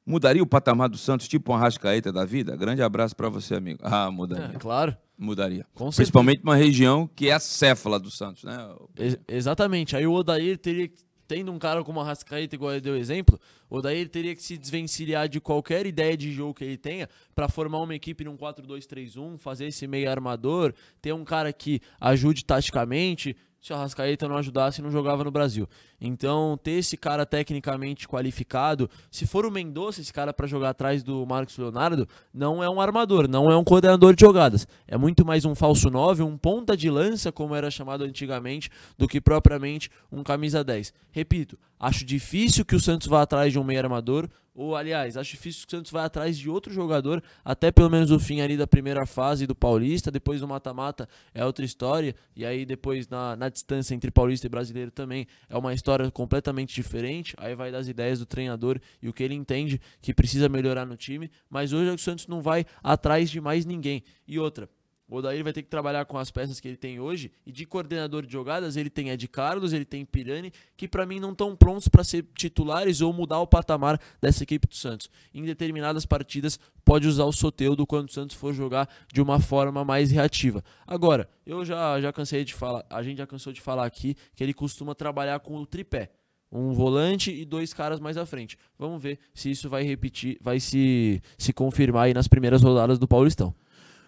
[SPEAKER 2] Mudaria o patamar do Santos, tipo uma rascaeta da vida? Grande abraço para você, amigo. Ah, mudaria.
[SPEAKER 5] É, claro.
[SPEAKER 2] Mudaria. Com Principalmente uma região que é a céfala do Santos, né?
[SPEAKER 5] Ex exatamente. Aí o Odair teria tendo um cara como a Rascaeta, igual ele deu exemplo, o Odair teria que se desvencilhar de qualquer ideia de jogo que ele tenha para formar uma equipe num 4-2-3-1, fazer esse meio armador, ter um cara que ajude taticamente, se o Arrascaeta não ajudasse, não jogava no Brasil. Então, ter esse cara tecnicamente qualificado, se for o Mendonça, esse cara para jogar atrás do Marcos Leonardo, não é um armador, não é um coordenador de jogadas. É muito mais um falso 9, um ponta de lança, como era chamado antigamente, do que propriamente um camisa 10. Repito, acho difícil que o Santos vá atrás de um meio armador, ou, aliás, acho difícil que o Santos vá atrás de outro jogador, até pelo menos o fim ali da primeira fase do Paulista. Depois do mata-mata é outra história. E aí, depois, na, na distância entre Paulista e Brasileiro também é uma história completamente diferente. Aí vai das ideias do treinador e o que ele entende que precisa melhorar no time. Mas hoje o Santos não vai atrás de mais ninguém. E outra, o Odair vai ter que trabalhar com as peças que ele tem hoje. E de coordenador de jogadas, ele tem Ed Carlos, ele tem Pirani, que para mim não estão prontos para ser titulares ou mudar o patamar dessa equipe do Santos. Em determinadas partidas, pode usar o Soteudo quando o Santos for jogar de uma forma mais reativa. Agora, eu já, já cansei de falar, a gente já cansou de falar aqui que ele costuma trabalhar com o tripé um volante e dois caras mais à frente. Vamos ver se isso vai repetir, vai se, se confirmar aí nas primeiras rodadas do Paulistão.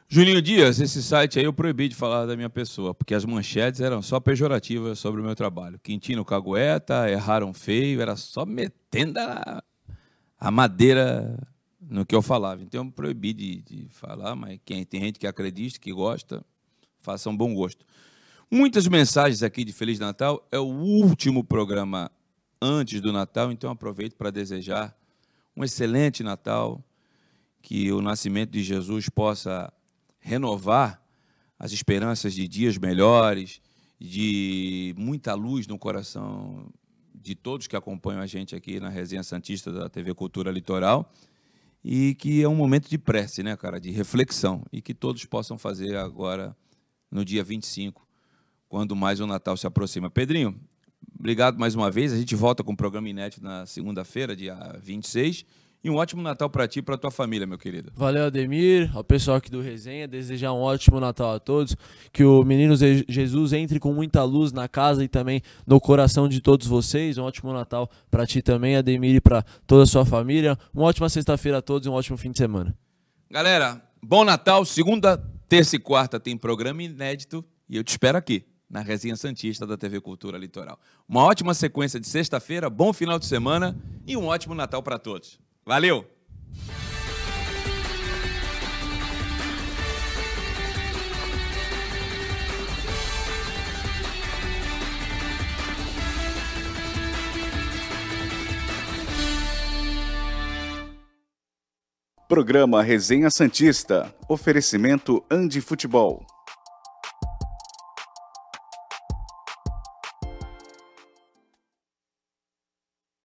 [SPEAKER 2] Juninho Dias, esse site aí eu proibi de falar da minha pessoa, porque as manchetes eram só pejorativas sobre o meu trabalho. Quintino cagueta, erraram feio, era só metendo a, a madeira no que eu falava. Então eu proibi de, de falar, mas quem tem gente que acredita, que gosta, faça um bom gosto. Muitas mensagens aqui de Feliz Natal. É o último programa antes do Natal, então aproveito para desejar um excelente Natal, que o nascimento de Jesus possa renovar as esperanças de dias melhores, de muita luz no coração de todos que acompanham a gente aqui na Resenha Santista da TV Cultura Litoral. E que é um momento de prece, né, cara, de reflexão. E que todos possam fazer agora, no dia 25, quando mais o Natal se aproxima. Pedrinho, obrigado mais uma vez. A gente volta com o programa inédito na segunda-feira, dia 26. E um ótimo Natal para ti e para tua família, meu querido.
[SPEAKER 5] Valeu, Ademir, ao pessoal aqui do Resenha. Desejar um ótimo Natal a todos. Que o Menino Jesus entre com muita luz na casa e também no coração de todos vocês. Um ótimo Natal para ti também, Ademir, e para toda a sua família. Uma ótima sexta-feira a todos e um ótimo fim de semana.
[SPEAKER 2] Galera, bom Natal. Segunda, terça e quarta tem programa inédito e eu te espero aqui na Resenha Santista da TV Cultura Litoral. Uma ótima sequência de sexta-feira, bom final de semana e um ótimo Natal para todos. Valeu!
[SPEAKER 1] Programa Resenha Santista. Oferecimento Andi Futebol.